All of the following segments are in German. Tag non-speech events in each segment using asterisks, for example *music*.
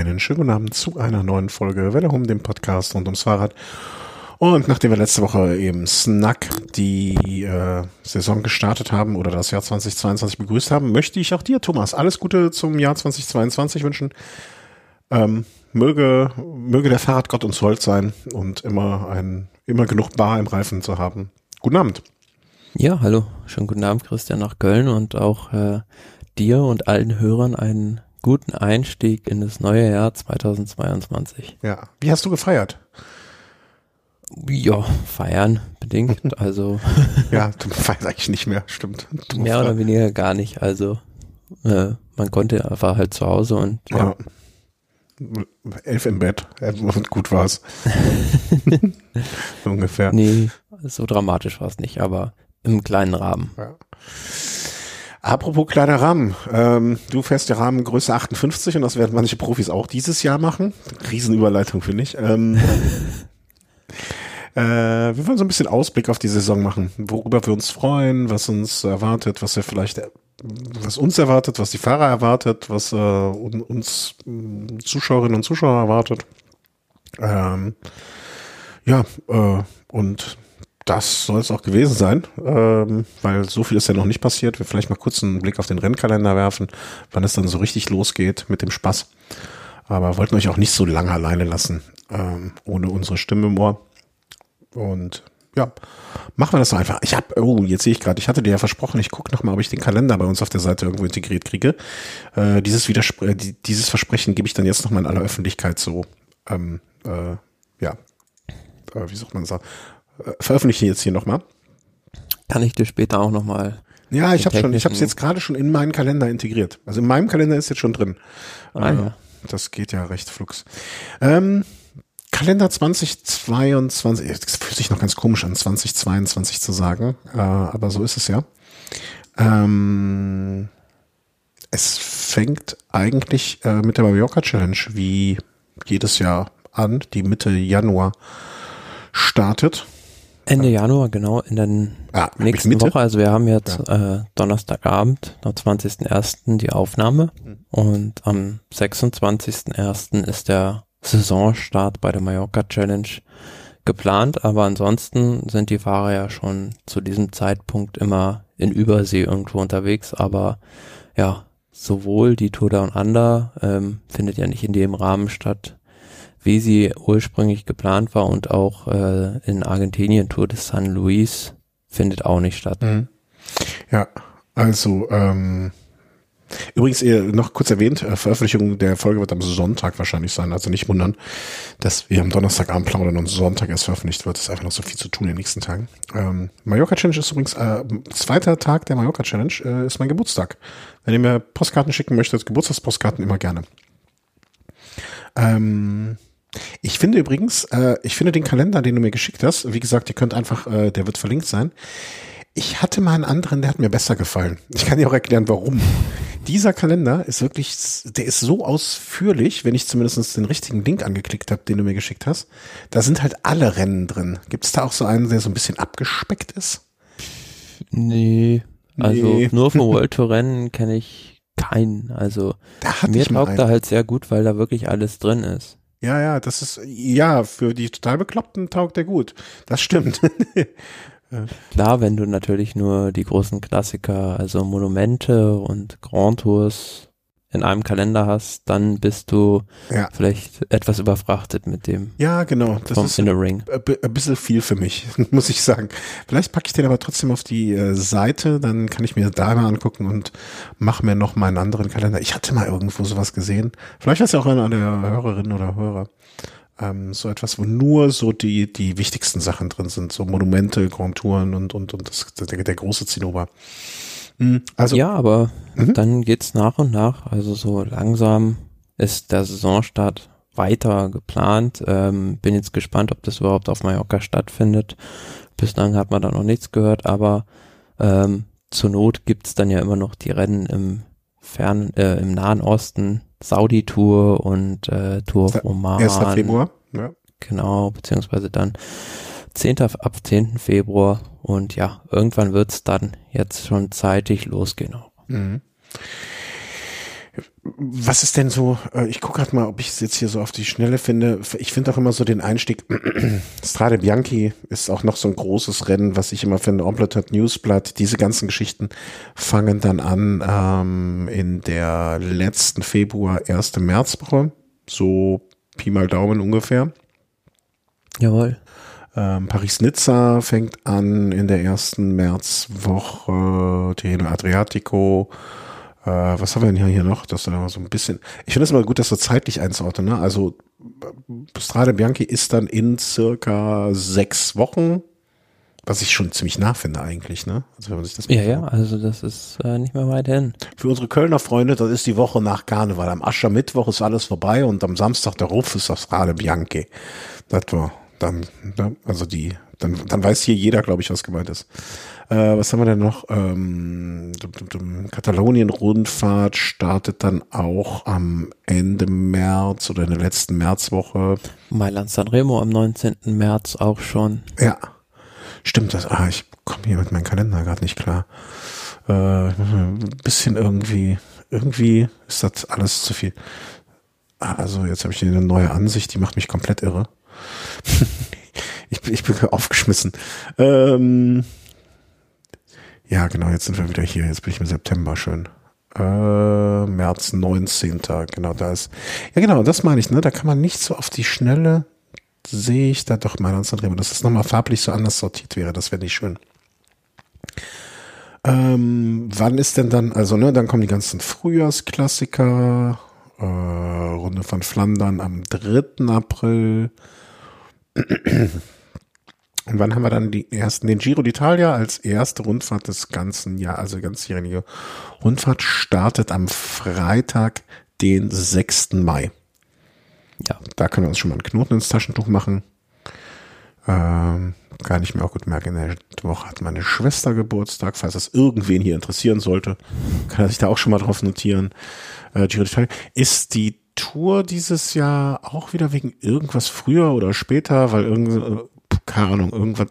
Einen schönen guten Abend zu einer neuen Folge Welle um dem Podcast rund ums Fahrrad. Und nachdem wir letzte Woche eben Snack die äh, Saison gestartet haben oder das Jahr 2022 begrüßt haben, möchte ich auch dir, Thomas, alles Gute zum Jahr 2022 wünschen. Ähm, möge, möge der Fahrradgott uns hold sein und immer ein, immer genug Bar im Reifen zu haben. Guten Abend. Ja, hallo. Schönen guten Abend, Christian, nach Köln und auch äh, dir und allen Hörern einen guten Einstieg in das neue Jahr 2022. Ja. Wie hast du gefeiert? Ja, feiern bedingt. *laughs* Also ja, du feierst eigentlich nicht mehr, stimmt. Du mehr oder weniger gar nicht. Also äh, man konnte einfach halt zu Hause und ja. ja. Elf im Bett *laughs* und gut war's. *laughs* Ungefähr. Nee, so dramatisch war es nicht, aber im kleinen Rahmen. Ja. Apropos kleiner Rahmen, ähm, du fährst der Rahmen Größe 58 und das werden manche Profis auch dieses Jahr machen. Riesenüberleitung, finde ich. Ähm, *laughs* äh, wir wollen so ein bisschen Ausblick auf die Saison machen, worüber wir uns freuen, was uns erwartet, was wir vielleicht, was uns erwartet, was die Fahrer erwartet, was äh, uns äh, Zuschauerinnen und Zuschauer erwartet. Ähm, ja, äh, und das soll es auch gewesen sein, ähm, weil so viel ist ja noch nicht passiert. Wir vielleicht mal kurz einen Blick auf den Rennkalender werfen, wann es dann so richtig losgeht mit dem Spaß. Aber wollten euch auch nicht so lange alleine lassen, ähm, ohne unsere Stimme im Ohr. Und ja, machen wir das einfach. Ich habe, oh, jetzt sehe ich gerade, ich hatte dir ja versprochen, ich gucke nochmal, ob ich den Kalender bei uns auf der Seite irgendwo integriert kriege. Äh, dieses, Widerspr äh, dieses Versprechen gebe ich dann jetzt nochmal in aller Öffentlichkeit so, ähm, äh, ja, äh, wie sagt man das? Äh, veröffentliche jetzt hier nochmal. Kann ich dir später auch nochmal. Ja, ich habe schon, ich habe es jetzt gerade schon in meinen Kalender integriert. Also in meinem Kalender ist jetzt schon drin. Ah, ja. Das geht ja recht flugs. Ähm, Kalender 2022, das fühlt sich noch ganz komisch an, 2022 zu sagen, äh, aber so ist es ja. Ähm, es fängt eigentlich äh, mit der Mallorca Challenge wie jedes Jahr an, die Mitte Januar startet. Ende Januar, genau, in der ah, nächsten Woche. Also wir haben jetzt ja. äh, Donnerstagabend, am 20.01. die Aufnahme mhm. und am 26.01. ist der Saisonstart bei der Mallorca Challenge geplant, aber ansonsten sind die Fahrer ja schon zu diesem Zeitpunkt immer in Übersee irgendwo unterwegs, aber ja, sowohl die Tour Down Under ähm, findet ja nicht in dem Rahmen statt, wie sie ursprünglich geplant war und auch äh, in Argentinien Tour de San Luis findet auch nicht statt. Mhm. Ja, also ähm, übrigens noch kurz erwähnt, äh, Veröffentlichung der Folge wird am Sonntag wahrscheinlich sein, also nicht wundern, dass wir am Donnerstagabend plaudern und Sonntag erst veröffentlicht wird. Es ist einfach noch so viel zu tun in den nächsten Tagen. Ähm, Mallorca Challenge ist übrigens äh, zweiter Tag der Mallorca Challenge äh, ist mein Geburtstag. Wenn ihr mir Postkarten schicken möchtet, Geburtstagspostkarten immer gerne. Ähm, ich finde übrigens, äh, ich finde den Kalender, den du mir geschickt hast, wie gesagt, ihr könnt einfach, äh, der wird verlinkt sein. Ich hatte mal einen anderen, der hat mir besser gefallen. Ich kann dir auch erklären, warum. Dieser Kalender ist wirklich, der ist so ausführlich, wenn ich zumindest den richtigen Link angeklickt habe, den du mir geschickt hast. Da sind halt alle Rennen drin. Gibt es da auch so einen, der so ein bisschen abgespeckt ist? Nee. Also nee. nur vom *laughs* World Tour Rennen kenne ich keinen. Also mir taugt da halt sehr gut, weil da wirklich alles drin ist. Ja, ja, das ist, ja, für die total Bekloppten taugt der gut. Das stimmt. *laughs* Klar, wenn du natürlich nur die großen Klassiker, also Monumente und Grand Tours in einem Kalender hast, dann bist du ja. vielleicht etwas überfrachtet mit dem. Ja, genau. Das ist Inner Ring. ein bisschen viel für mich, *laughs* muss ich sagen. Vielleicht packe ich den aber trotzdem auf die äh, Seite, dann kann ich mir da mal angucken und mache mir noch mal einen anderen Kalender. Ich hatte mal irgendwo sowas gesehen. Vielleicht ist ja auch einer der Hörerinnen oder Hörer. Ähm, so etwas, wo nur so die, die wichtigsten Sachen drin sind, so Monumente, Grand Touren und, und, und das, der, der große Zinnober. Mhm. Also, ja, aber mhm. dann geht's nach und nach. Also so langsam ist der Saisonstart weiter geplant. Ähm, bin jetzt gespannt, ob das überhaupt auf Mallorca stattfindet. Bislang hat man da noch nichts gehört, aber ähm, zur Not gibt's dann ja immer noch die Rennen im fern, äh, im Nahen Osten, Saudi-Tour und äh, Tour of Oman. 1. Februar, ja. Genau, beziehungsweise dann 10. ab 10. Februar und ja, irgendwann wird es dann jetzt schon zeitig losgehen. Mhm. Was ist denn so, äh, ich gucke gerade mal, ob ich es jetzt hier so auf die Schnelle finde. Ich finde auch immer so den Einstieg, *clears throat* Strade Bianchi ist auch noch so ein großes Rennen, was ich immer finde, Ompletot Newsblatt, diese ganzen Geschichten fangen dann an ähm, in der letzten Februar, erste Märzwoche, so Pi mal Daumen ungefähr. Jawohl. Ähm, Paris-Nizza fängt an in der ersten Märzwoche, Tirreno Adriatico, äh, was haben wir denn hier noch? Das ist so ein bisschen. Ich finde es immer gut, dass wir zeitlich einzuordnen. Ne? Also Strade Bianchi ist dann in circa sechs Wochen, was ich schon ziemlich nah finde eigentlich. Ne? Also wenn man sich das ja, ja, also das ist äh, nicht mehr weit hin. Für unsere Kölner Freunde, das ist die Woche nach Karneval. Am Aschermittwoch ist alles vorbei und am Samstag der Ruf ist das Strade Bianchi. Das war dann, ne? also die, dann, dann weiß hier jeder, glaube ich, was gemeint ist. Äh, was haben wir denn noch? Ähm, Katalonien-Rundfahrt startet dann auch am Ende März oder in der letzten Märzwoche. Mailand Sanremo am 19. März auch schon. Ja. Stimmt das? Ah, ich komme hier mit meinem Kalender gerade nicht klar. Äh, ein bisschen irgendwie, irgendwie ist das alles zu viel. Ah, also jetzt habe ich hier eine neue Ansicht, die macht mich komplett irre. *laughs* ich, ich bin aufgeschmissen. Ähm, ja, genau, jetzt sind wir wieder hier. Jetzt bin ich im September schön. Äh, März 19. Genau, da ist. Ja, genau, das meine ich, ne? Da kann man nicht so auf die Schnelle sehe ich da doch mal ans Drehen, dass es nochmal farblich so anders sortiert wäre. Das wäre nicht schön. Ähm, wann ist denn dann, also ne, dann kommen die ganzen Frühjahrsklassiker, äh, Runde von Flandern am 3. April. Und wann haben wir dann die ersten, den Giro d'Italia als erste Rundfahrt des ganzen Jahr, also ganzjährige Rundfahrt startet am Freitag, den 6. Mai. Ja. Da können wir uns schon mal einen Knoten ins Taschentuch machen. Ähm, kann ich mir auch gut merken, in der Woche hat meine Schwester Geburtstag, falls das irgendwen hier interessieren sollte, kann er sich da auch schon mal drauf notieren. Äh, Giro d'Italia. Ist die Tour dieses Jahr auch wieder wegen irgendwas früher oder später, weil irgendwie keine Ahnung, irgendwas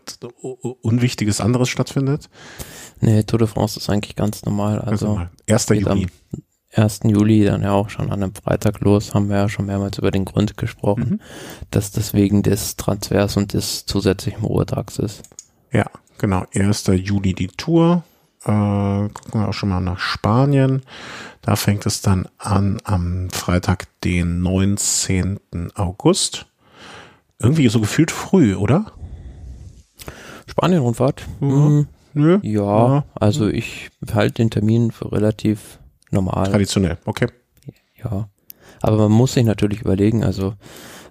Unwichtiges anderes stattfindet? Nee, Tour de France ist eigentlich ganz normal. Also normal. 1. Juli. 1. Juli dann ja auch schon an einem Freitag los, haben wir ja schon mehrmals über den Grund gesprochen, mhm. dass das wegen des Transfers und des zusätzlichen Ruhetags ist. Ja, genau. 1. Juli die Tour. Äh, gucken wir auch schon mal nach Spanien. Da fängt es dann an am Freitag, den 19. August. Irgendwie so gefühlt früh, oder? Spanien-Rundfahrt? Mhm. Mhm. Ja, ja, also ich halte den Termin für relativ normal. Traditionell, okay. Ja, aber man muss sich natürlich überlegen, also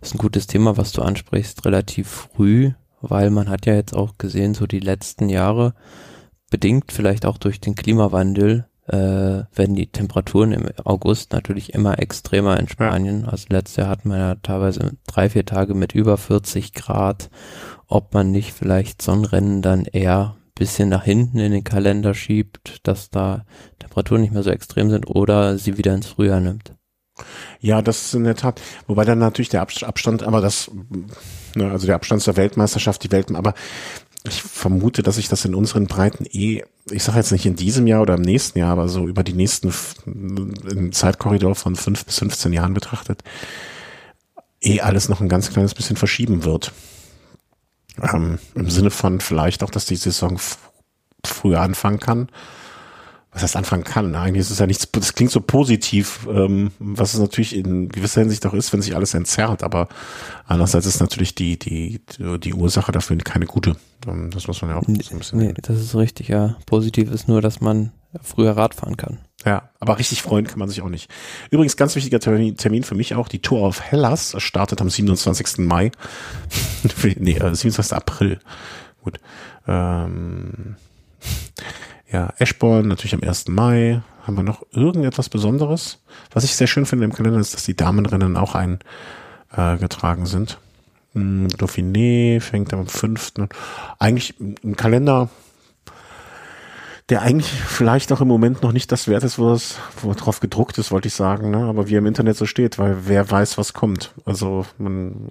das ist ein gutes Thema, was du ansprichst, relativ früh, weil man hat ja jetzt auch gesehen, so die letzten Jahre, bedingt vielleicht auch durch den Klimawandel, äh, werden die Temperaturen im August natürlich immer extremer in Spanien. Ja. Also letztes Jahr hatten wir ja teilweise drei, vier Tage mit über 40 Grad. Ob man nicht vielleicht Sonnenrennen dann eher bisschen nach hinten in den Kalender schiebt, dass da Temperaturen nicht mehr so extrem sind oder sie wieder ins Frühjahr nimmt. Ja, das ist in der Tat. Wobei dann natürlich der Abstand, aber das, ne, also der Abstand zur Weltmeisterschaft, die Welten, aber ich vermute, dass sich das in unseren Breiten eh, ich sage jetzt nicht in diesem Jahr oder im nächsten Jahr, aber so über die nächsten im Zeitkorridor von fünf bis 15 Jahren betrachtet, eh alles noch ein ganz kleines bisschen verschieben wird. Ähm, Im Sinne von vielleicht auch, dass die Saison früher anfangen kann was heißt anfangen kann. Eigentlich ist es ja nichts, das klingt so positiv, ähm, was es natürlich in gewisser Hinsicht auch ist, wenn sich alles entzerrt, aber andererseits ist natürlich die, die, die Ursache dafür keine gute. Ähm, das muss man ja auch so ein bisschen. Nee, das ist richtig, ja. Positiv ist nur, dass man früher Rad fahren kann. Ja, aber richtig freuen kann man sich auch nicht. Übrigens, ganz wichtiger Termin für mich auch, die Tour auf Hellas startet am 27. Mai. *laughs* nee, 27. Äh, April. Gut. Ähm, ja, Eschborn natürlich am 1. Mai. Haben wir noch irgendetwas Besonderes? Was ich sehr schön finde im Kalender ist, dass die Damenrennen auch eingetragen äh, sind. Hm, Dauphiné fängt am 5. Eigentlich ein Kalender, der eigentlich vielleicht auch im Moment noch nicht das wert ist, wo es wo drauf gedruckt ist, wollte ich sagen, ne? aber wie er im Internet so steht, weil wer weiß, was kommt. Also man,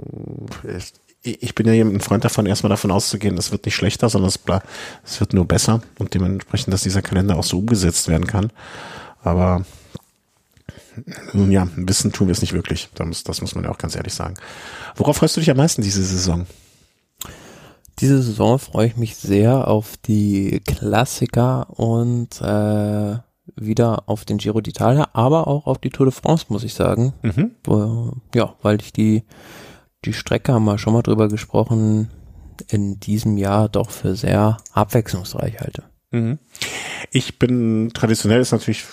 ich bin ja ein Freund davon, erstmal davon auszugehen, es wird nicht schlechter, sondern es, es wird nur besser und dementsprechend, dass dieser Kalender auch so umgesetzt werden kann. Aber Nun ja, wissen tun wir es nicht wirklich. Das, das muss man ja auch ganz ehrlich sagen. Worauf freust du dich am meisten diese Saison? Diese Saison freue ich mich sehr auf die Klassiker und äh, wieder auf den Giro d'Italia, aber auch auf die Tour de France, muss ich sagen. Mhm. Ja, weil ich die, die Strecke, haben wir schon mal drüber gesprochen, in diesem Jahr doch für sehr abwechslungsreich halte. Mhm. Ich bin traditionell ist natürlich,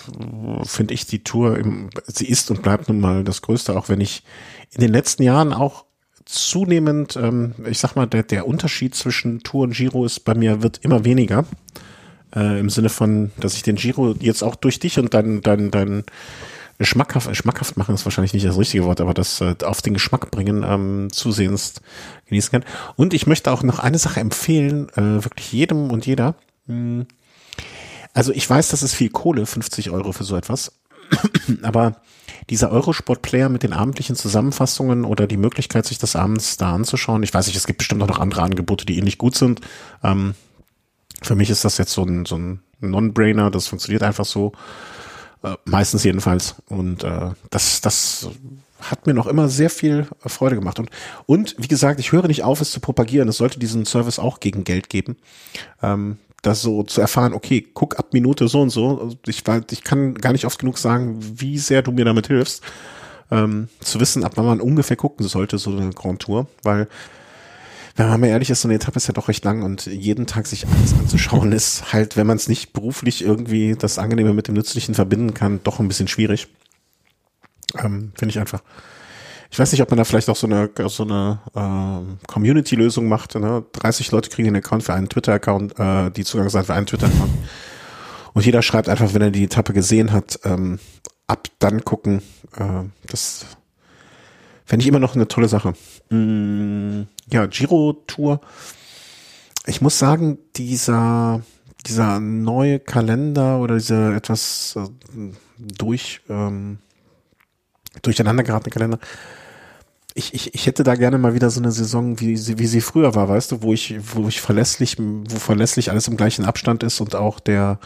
finde ich, die Tour, im, sie ist und bleibt nun mal das Größte, auch wenn ich in den letzten Jahren auch zunehmend, ähm, ich sag mal, der, der Unterschied zwischen Tour und Giro ist bei mir wird immer weniger. Äh, Im Sinne von, dass ich den Giro jetzt auch durch dich und dein, dein, dein schmackhaft, schmackhaft machen ist wahrscheinlich nicht das richtige Wort, aber das äh, auf den Geschmack bringen ähm, zusehends genießen kann. Und ich möchte auch noch eine Sache empfehlen, äh, wirklich jedem und jeder. Hm. Also ich weiß, das ist viel Kohle, 50 Euro für so etwas. *clears throat* aber dieser Eurosport-Player mit den abendlichen Zusammenfassungen oder die Möglichkeit, sich das abends da anzuschauen, ich weiß nicht, es gibt bestimmt auch noch andere Angebote, die ähnlich gut sind. Ähm, für mich ist das jetzt so ein, so ein Non-Brainer, das funktioniert einfach so. Äh, meistens jedenfalls. Und äh, das, das hat mir noch immer sehr viel Freude gemacht. Und, und wie gesagt, ich höre nicht auf, es zu propagieren. Es sollte diesen Service auch gegen Geld geben. Ähm, das so zu erfahren, okay, guck ab Minute so und so. Ich, ich kann gar nicht oft genug sagen, wie sehr du mir damit hilfst. Ähm, zu wissen, ab wann man ungefähr gucken sollte, so eine Grand Tour, weil wenn man mal ehrlich ist, so eine Etappe ist ja doch recht lang und jeden Tag sich alles anzuschauen *laughs* ist halt, wenn man es nicht beruflich irgendwie das Angenehme mit dem Nützlichen verbinden kann, doch ein bisschen schwierig. Ähm, Finde ich einfach. Ich weiß nicht, ob man da vielleicht auch so eine, so eine äh, Community-Lösung macht. Ne? 30 Leute kriegen einen Account für einen Twitter-Account, äh, die Zugangsseite für einen Twitter-Account. Und jeder schreibt einfach, wenn er die Etappe gesehen hat, ähm, ab dann gucken. Äh, das fände ich immer noch eine tolle Sache. Mm, ja, Giro-Tour. Ich muss sagen, dieser, dieser neue Kalender oder dieser etwas äh, durch, ähm, durcheinander geratene Kalender, ich, ich, ich hätte da gerne mal wieder so eine Saison, wie sie, wie sie früher war, weißt du, wo ich, wo ich verlässlich, wo verlässlich alles im gleichen Abstand ist und auch der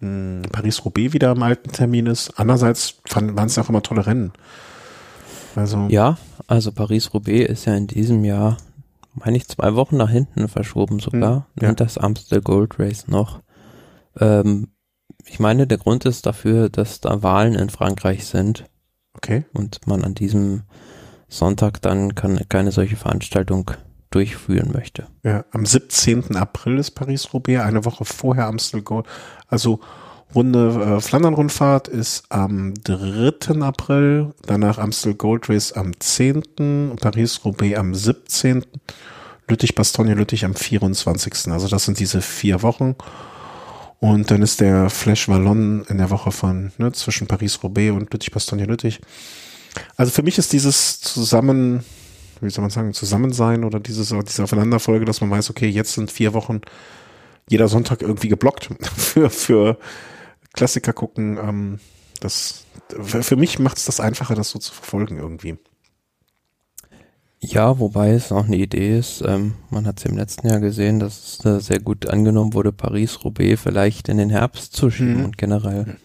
hm, Paris-Roubaix wieder im alten Termin ist. Andererseits waren es auch immer tolle Rennen. Also ja, also Paris-Roubaix ist ja in diesem Jahr, meine ich, zwei Wochen nach hinten verschoben sogar. Hm, ja. Und das Amstel Gold Race noch. Ähm, ich meine, der Grund ist dafür, dass da Wahlen in Frankreich sind. Okay. Und man an diesem Sonntag dann kann, keine solche Veranstaltung durchführen möchte. Ja, am 17. April ist Paris-Roubaix, eine Woche vorher Amstel Gold. Also Runde äh, Flandern-Rundfahrt ist am 3. April, danach Amstel Gold Race am 10., Paris-Roubaix am 17., Lüttich-Bastogne-Lüttich am 24. Also das sind diese vier Wochen. Und dann ist der Flash Wallon in der Woche von ne, zwischen Paris-Roubaix und Lüttich-Bastogne-Lüttich. Also für mich ist dieses Zusammen, wie soll man sagen, Zusammensein oder dieses, diese Aufeinanderfolge, dass man weiß, okay, jetzt sind vier Wochen jeder Sonntag irgendwie geblockt *laughs* für, für Klassiker gucken. Ähm, das für mich macht es das einfacher, das so zu verfolgen irgendwie. Ja, wobei es auch eine Idee ist, ähm, man hat es im letzten Jahr gesehen, dass es äh, sehr gut angenommen wurde, Paris-Roubaix vielleicht in den Herbst zu schieben mhm. und generell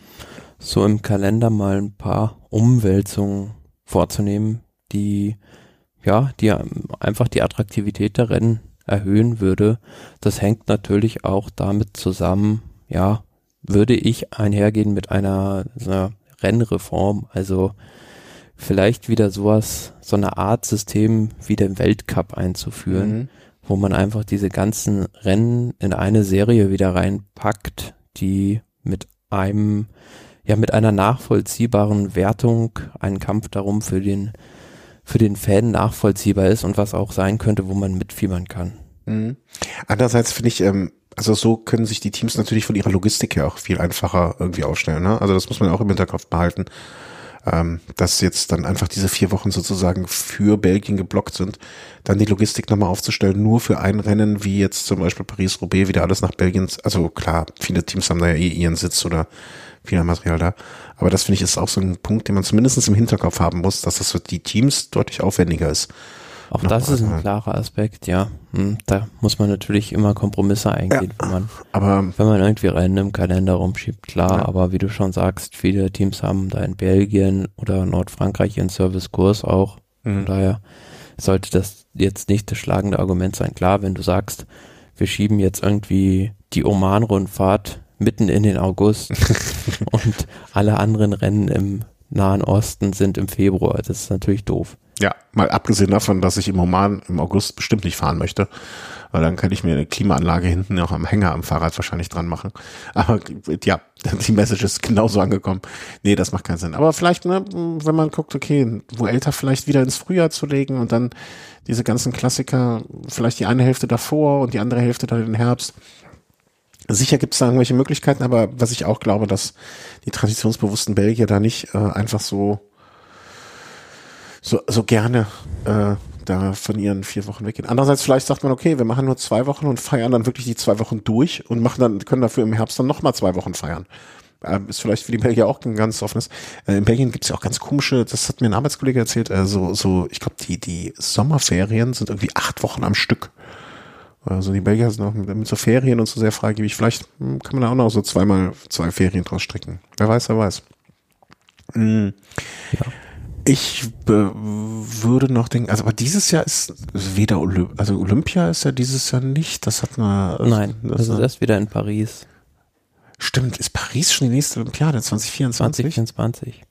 so im Kalender mal ein paar Umwälzungen vorzunehmen, die ja, die einfach die Attraktivität der Rennen erhöhen würde. Das hängt natürlich auch damit zusammen, ja, würde ich einhergehen mit einer, so einer Rennreform, also vielleicht wieder sowas, so eine Art System wie den Weltcup einzuführen, mhm. wo man einfach diese ganzen Rennen in eine Serie wieder reinpackt, die mit einem, ja, mit einer nachvollziehbaren Wertung einen Kampf darum für den, für den Fan nachvollziehbar ist und was auch sein könnte, wo man mitfiebern kann. Mhm. Andererseits finde ich, ähm, also so können sich die Teams natürlich von ihrer Logistik her auch viel einfacher irgendwie aufstellen. Ne? Also das muss man auch im Hinterkopf behalten, ähm, dass jetzt dann einfach diese vier Wochen sozusagen für Belgien geblockt sind, dann die Logistik nochmal aufzustellen, nur für ein Rennen, wie jetzt zum Beispiel Paris-Roubaix, wieder alles nach Belgien. Also klar, viele Teams haben da ja eh ihren Sitz oder viel Material da. Aber das finde ich ist auch so ein Punkt, den man zumindest im Hinterkopf haben muss, dass das für die Teams deutlich aufwendiger ist Auch das ist ein klarer Aspekt, ja. Hm, da muss man natürlich immer Kompromisse eingehen, ja, wenn man, aber, wenn man irgendwie Rennen im Kalender rumschiebt, klar, ja. aber wie du schon sagst, viele Teams haben da in Belgien oder Nordfrankreich ihren Servicekurs auch. Mhm. Von daher sollte das jetzt nicht das schlagende Argument sein. Klar, wenn du sagst, wir schieben jetzt irgendwie die Oman-Rundfahrt mitten in den August *laughs* und alle anderen Rennen im Nahen Osten sind im Februar. Das ist natürlich doof. Ja, mal abgesehen davon, dass ich im Oman im August bestimmt nicht fahren möchte. Weil dann kann ich mir eine Klimaanlage hinten auch am Hänger am Fahrrad wahrscheinlich dran machen. Aber ja, *laughs* die Message ist genauso angekommen. Nee, das macht keinen Sinn. Aber vielleicht, ne, wenn man guckt, okay, wo älter vielleicht wieder ins Frühjahr zu legen und dann diese ganzen Klassiker, vielleicht die eine Hälfte davor und die andere Hälfte dann den Herbst. Sicher gibt es da irgendwelche Möglichkeiten, aber was ich auch glaube, dass die traditionsbewussten Belgier da nicht äh, einfach so so, so gerne äh, da von ihren vier Wochen weggehen. Andererseits vielleicht sagt man, okay, wir machen nur zwei Wochen und feiern dann wirklich die zwei Wochen durch und machen dann, können dafür im Herbst dann nochmal zwei Wochen feiern. Ähm, ist vielleicht für die Belgier auch ein ganz offenes. Äh, in Belgien gibt's ja auch ganz komische, das hat mir ein Arbeitskollege erzählt, äh, so, so, ich glaube, die, die Sommerferien sind irgendwie acht Wochen am Stück. Also die Belgier sind auch mit, mit so Ferien und so sehr freigebig. Vielleicht hm, kann man da auch noch so zweimal zwei Ferien draus stricken. Wer weiß, wer weiß. Mhm. Ja. Ich würde noch denken, also aber dieses Jahr ist weder Olymp also Olympia ist ja dieses Jahr nicht, das hat man. Nein, das, das ist erst wieder in Paris. Stimmt, ist Paris schon die nächste Olympiade 2024? 2024.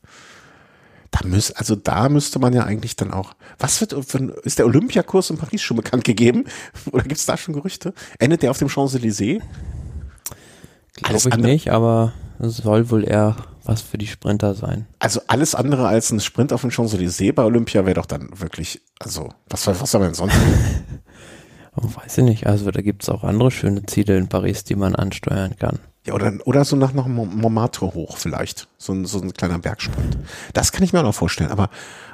Da müß, also da müsste man ja eigentlich dann auch. Was wird ist der Olympiakurs in Paris schon bekannt gegeben? *laughs* Oder gibt es da schon Gerüchte? Endet der auf dem Champs-Élysées? Glaube ich nicht, aber es soll wohl eher was für die Sprinter sein. Also alles andere als ein Sprint auf dem Champs-Élysées bei Olympia wäre doch dann wirklich, also was, was soll man denn sonst? *laughs* oh, weiß ich nicht, also da gibt es auch andere schöne Ziele in Paris, die man ansteuern kann. Ja, oder, oder so nach, nach Montmartre hoch vielleicht, so ein, so ein kleiner Bergsprint. Das kann ich mir auch noch vorstellen, aber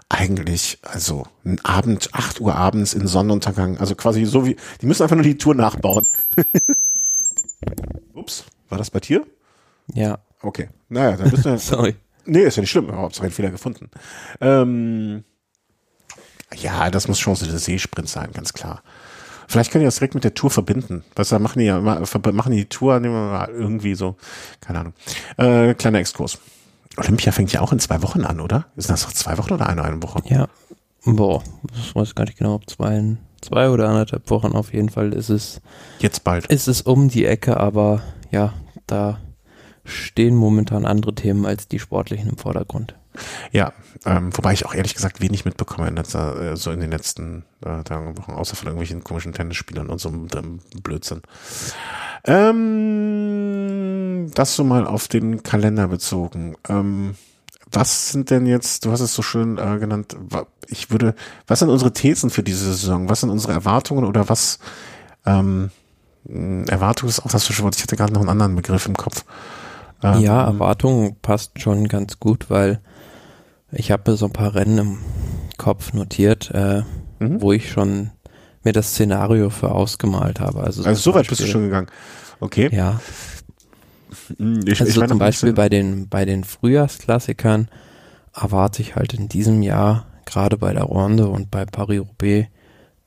eigentlich, also ein Abend, 8 Uhr abends in Sonnenuntergang, also quasi so wie, die müssen einfach nur die Tour nachbauen. *laughs* Ups, war das bei dir? Ja. Okay. Naja, dann bist du. *laughs* Sorry. Nee, ist ja nicht schlimm, aber Hauptsache einen Fehler gefunden. Ähm, ja, das muss Chance des Seesprint sein, ganz klar. Vielleicht können die das direkt mit der Tour verbinden. Was da machen die ja machen die Tour irgendwie so, keine Ahnung. Äh, kleiner Exkurs. Olympia fängt ja auch in zwei Wochen an, oder? Ist das noch zwei Wochen oder eine, eine Woche? Ja. Boah, das weiß ich gar nicht genau, ob zwei, zwei oder anderthalb Wochen auf jeden Fall ist es. Jetzt bald. Ist es um die Ecke, aber ja, da stehen momentan andere Themen als die sportlichen im Vordergrund. Ja, ähm, wobei ich auch ehrlich gesagt wenig mitbekomme in letzter, äh, so in den letzten äh, Tagen Wochen, außer von irgendwelchen komischen Tennisspielern und so einem Blödsinn. Ähm, das so mal auf den Kalender bezogen. Ähm, was sind denn jetzt, du hast es so schön äh, genannt, ich würde, was sind unsere Thesen für diese Saison? Was sind unsere Erwartungen oder was, ähm, Erwartung ist auch das Wort, ich hatte gerade noch einen anderen Begriff im Kopf. Ähm, ja, Erwartung passt schon ganz gut, weil ich habe so ein paar Rennen im Kopf notiert, äh, mhm. wo ich schon mir das Szenario für ausgemalt habe. Also, also so weit bist du schon gegangen. Okay. Ja. Hm, ich, also ich zum Beispiel bei den, bei den Frühjahrsklassikern erwarte ich halt in diesem Jahr, gerade bei der Ronde und bei Paris-Roubaix,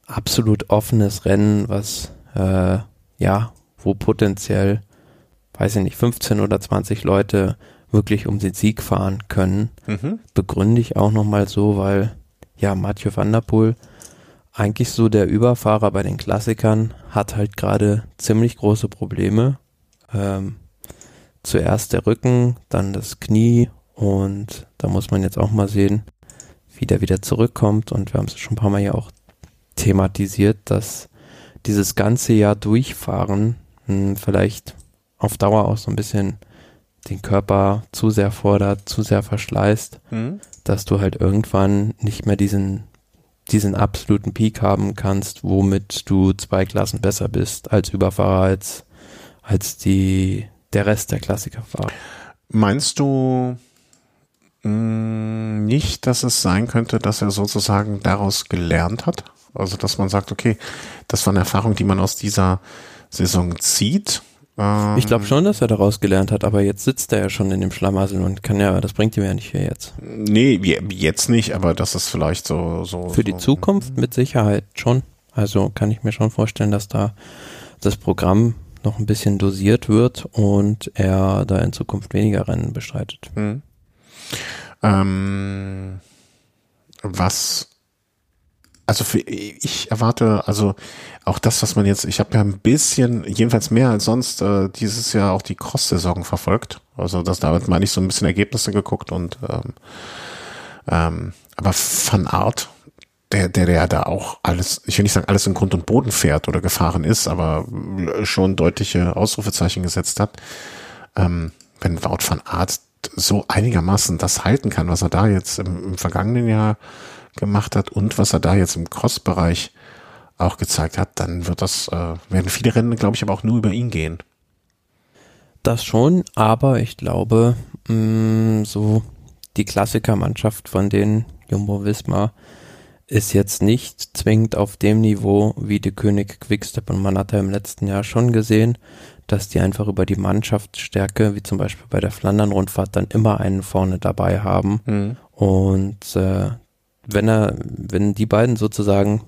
absolut offenes Rennen, was, äh, ja, wo potenziell weiß ich nicht, 15 oder 20 Leute wirklich um den Sieg fahren können. Mhm. Begründe ich auch nochmal so, weil ja, Mathieu van der Poel eigentlich so der Überfahrer bei den Klassikern hat halt gerade ziemlich große Probleme. Ähm, zuerst der Rücken, dann das Knie und da muss man jetzt auch mal sehen, wie der wieder zurückkommt und wir haben es schon ein paar Mal ja auch thematisiert, dass dieses ganze Jahr durchfahren mh, hm, vielleicht auf Dauer auch so ein bisschen den Körper zu sehr fordert, zu sehr verschleißt, mhm. dass du halt irgendwann nicht mehr diesen, diesen absoluten Peak haben kannst, womit du zwei Klassen besser bist als Überfahrer, als, als die, der Rest der Klassikerfahrer. Meinst du mh, mm, nicht, dass es sein könnte, dass er sozusagen daraus gelernt hat? Also, dass man sagt, okay, das war eine Erfahrung, die man aus dieser Saison zieht Ähm, ich glaube schon, dass er daraus gelernt hat, aber jetzt sitzt er ja schon in dem Schlamassel und kann ja, das bringt ihm ja nicht viel jetzt. Nee, jetzt nicht, aber das ist vielleicht so. so Für die so. Zukunft mit Sicherheit schon. Also kann ich mir schon vorstellen, dass da das Programm noch ein bisschen dosiert wird und er da in Zukunft weniger Rennen bestreitet. Hm. Ähm, was also für, ich erwarte, also auch das, was man jetzt, ich habe ja ein bisschen, jedenfalls mehr als sonst, äh, dieses Jahr auch die Cross-Saison verfolgt. Also das damit meine ich so ein bisschen Ergebnisse geguckt und ähm, ähm, aber Van Art, der, der, der da auch alles, ich will nicht sagen, alles in Grund und Boden fährt oder gefahren ist, aber schon deutliche Ausrufezeichen gesetzt hat. Ähm, wenn Wout van Art so einigermaßen das halten kann, was er da jetzt im, im vergangenen Jahr gemacht hat und was er da jetzt im Cross-Bereich auch gezeigt hat, dann wird das, äh, werden viele Rennen, glaube ich, aber auch nur über ihn gehen. Das schon, aber ich glaube, mh, mm, so die Klassikermannschaft von den Jumbo Visma ist jetzt nicht zwingend auf dem Niveau wie die König Quickstep und man hat ja im letzten Jahr schon gesehen, dass die einfach über die Mannschaftsstärke, wie zum Beispiel bei der Flandern-Rundfahrt, dann immer einen vorne dabei haben. Mhm. Und äh, wenn er, wenn die beiden sozusagen,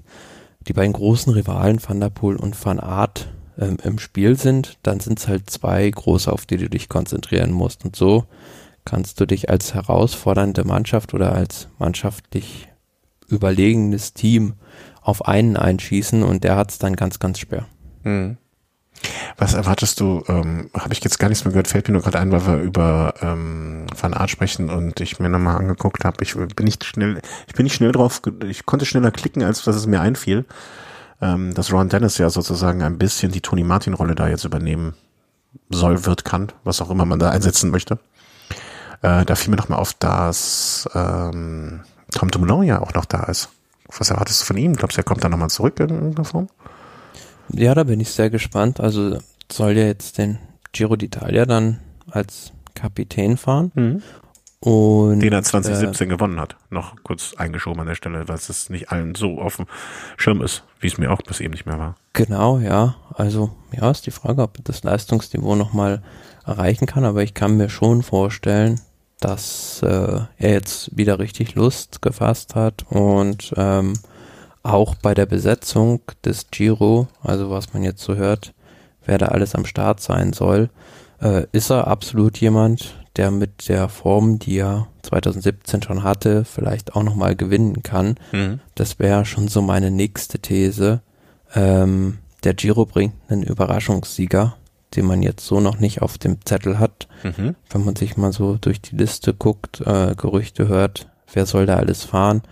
die beiden großen Rivalen Van der Poel und Van Aert ähm, im Spiel sind, dann sind es halt zwei große, auf die du dich konzentrieren musst. Und so kannst du dich als herausfordernde Mannschaft oder als mannschaftlich überlegenes Team auf einen einschießen und der hat es dann ganz, ganz schwer. Mhm. Was erwartest du, ähm, habe ich jetzt gar nichts mehr gehört, fällt mir nur gerade ein, weil wir über ähm, Van Art sprechen und ich mir nochmal angeguckt habe. Ich bin nicht schnell, ich bin nicht schnell drauf, ich konnte schneller klicken, als dass es mir einfiel, ähm, dass Ron Dennis ja sozusagen ein bisschen die Tony Martin-Rolle da jetzt übernehmen soll, wird, kann, was auch immer man da einsetzen möchte. Äh, da fiel mir nochmal auf, dass ähm, Tom Dumoulin ja auch noch da ist. Was erwartest du von ihm? Glaubst du, er kommt da nochmal zurück in irgendeiner Form? Ja, da bin ich sehr gespannt. Also soll ja jetzt den Giro d'Italia dann als Kapitän fahren. Mhm. Und, Den er 2017 äh, gewonnen hat. Noch kurz eingeschoben an der Stelle, weil es nicht allen so auf dem Schirm ist, wie es mir auch bis eben nicht mehr war. Genau, ja. Also, ja, ist die Frage, ob das Leistungsniveau nochmal erreichen kann, aber ich kann mir schon vorstellen, dass äh, er jetzt wieder richtig Lust gefasst hat und ähm, auch bei der Besetzung des Giro, also was man jetzt so hört, wer da alles am Start sein soll, äh, ist er absolut jemand, der mit der Form, die er 2017 schon hatte, vielleicht auch nochmal gewinnen kann. Mhm. Das wäre schon so meine nächste These. Ähm, der Giro bringt einen Überraschungssieger, den man jetzt so noch nicht auf dem Zettel hat. Mhm. Wenn man sich mal so durch die Liste guckt, äh, Gerüchte hört, wer soll da alles fahren,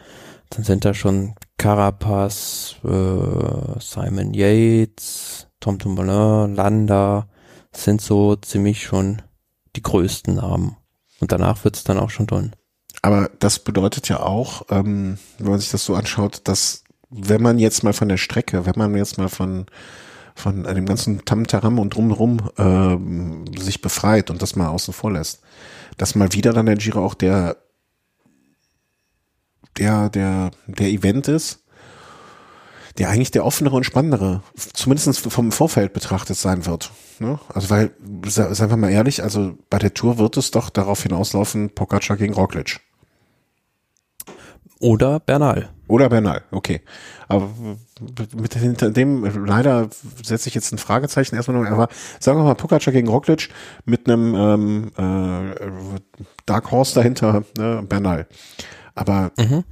dann sind da schon Carapaz, äh, Simon Yates, Tom Dumoulin, Landa, sind so ziemlich schon die größten Namen. Und danach wird's dann auch schon dünn. Aber das bedeutet ja auch, ähm, wenn man sich das so anschaut, dass wenn man jetzt mal von der Strecke, wenn man jetzt mal von von dem ganzen Tamtaram und drumherum ähm, sich befreit und das mal außen vor lässt, dass mal wieder dann der Giro auch der der, der, der Event ist, der eigentlich der offenere und spannendere, zumindest vom Vorfeld betrachtet sein wird. Ne? Also weil, seien wir mal ehrlich, also bei der Tour wird es doch darauf hinauslaufen, Pogacar gegen Roglic. Oder Bernal. Oder Bernal, okay. Aber mit hinter dem, leider setze ich jetzt ein Fragezeichen erstmal noch, aber sagen wir mal Pogacar gegen Roglic mit einem ähm, äh, Dark Horse dahinter, ne, Bernal. Aber mhm.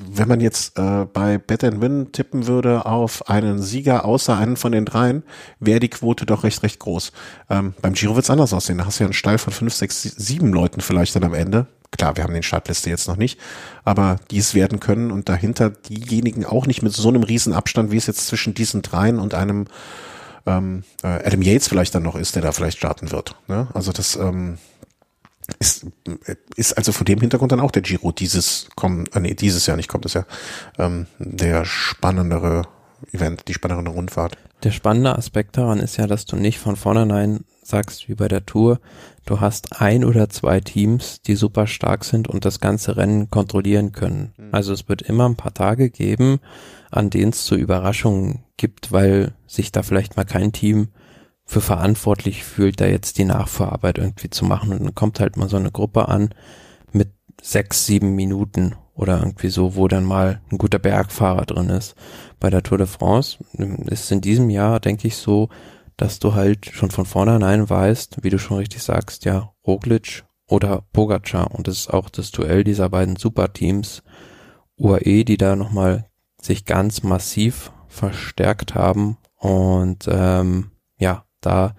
wenn man jetzt äh, bei Bet and Win tippen würde auf einen Sieger außer einen von den dreien, wäre die Quote doch recht, recht groß. Ähm, beim Giro wird es anders aussehen. Da hast du ja einen Stall von fünf, sechs, sieben Leuten vielleicht dann am Ende. Klar, wir haben den Startliste jetzt noch nicht, aber die es werden können und dahinter diejenigen auch nicht mit so einem riesen Abstand, wie es jetzt zwischen diesen dreien und einem ähm, äh, Adam Yates vielleicht dann noch ist, der da vielleicht starten wird. Ne? Also das ähm, ist, ist also vor dem Hintergrund dann auch der Giro dieses kommen, äh, nee, dieses Jahr nicht kommt es ja, ähm, der spannendere Event, die spannendere Rundfahrt. Der spannende Aspekt daran ist ja, dass du nicht von vornherein sagst, wie bei der Tour, du hast ein oder zwei Teams, die super stark sind und das ganze Rennen kontrollieren können. Mhm. Also es wird immer ein paar Tage geben, an denen es zu Überraschungen gibt, weil sich da vielleicht mal kein Team für verantwortlich fühlt, da jetzt die Nachvorarbeit irgendwie zu machen. Und dann kommt halt mal so eine Gruppe an mit sechs, sieben Minuten oder irgendwie so, wo dann mal ein guter Bergfahrer drin ist. Bei der Tour de France ist in diesem Jahr, denke ich, so, dass du halt schon von vornherein weißt, wie du schon richtig sagst, ja, Roglic oder Pogacar. Und das ist auch das Duell dieser beiden Superteams UAE, die da nochmal sich ganz massiv verstärkt haben. Und ähm, da,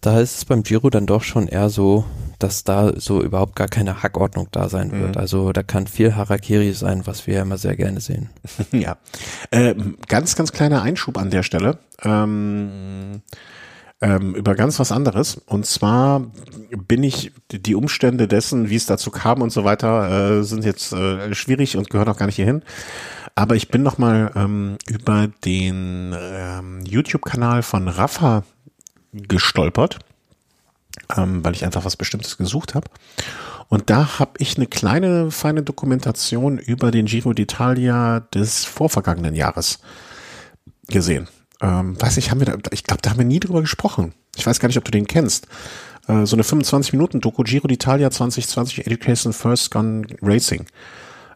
da ist es beim Giro dann doch schon eher so, dass da so überhaupt gar keine Hackordnung da sein wird. Mhm. Also da kann viel Harakiri sein, was wir ja immer sehr gerne sehen. *laughs* ja, äh, ganz, ganz kleiner Einschub an der Stelle. Ähm, ähm, über ganz was anderes. Und zwar bin ich, die Umstände dessen, wie es dazu kam und so weiter, äh, sind jetzt äh, schwierig und gehören auch gar nicht hierhin. Aber ich bin noch mal ähm, über den ähm, YouTube-Kanal von Rafa gestolpert, ähm, weil ich einfach was Bestimmtes gesucht habe. Und da habe ich eine kleine, feine Dokumentation über den Giro d'Italia des vorvergangenen Jahres gesehen. Ähm, weiß ich, haben wir da, ich glaube, da haben wir nie drüber gesprochen. Ich weiß gar nicht, ob du den kennst. Äh, so eine 25-Minuten-Doku Giro d'Italia 2020 Education First Gun Racing.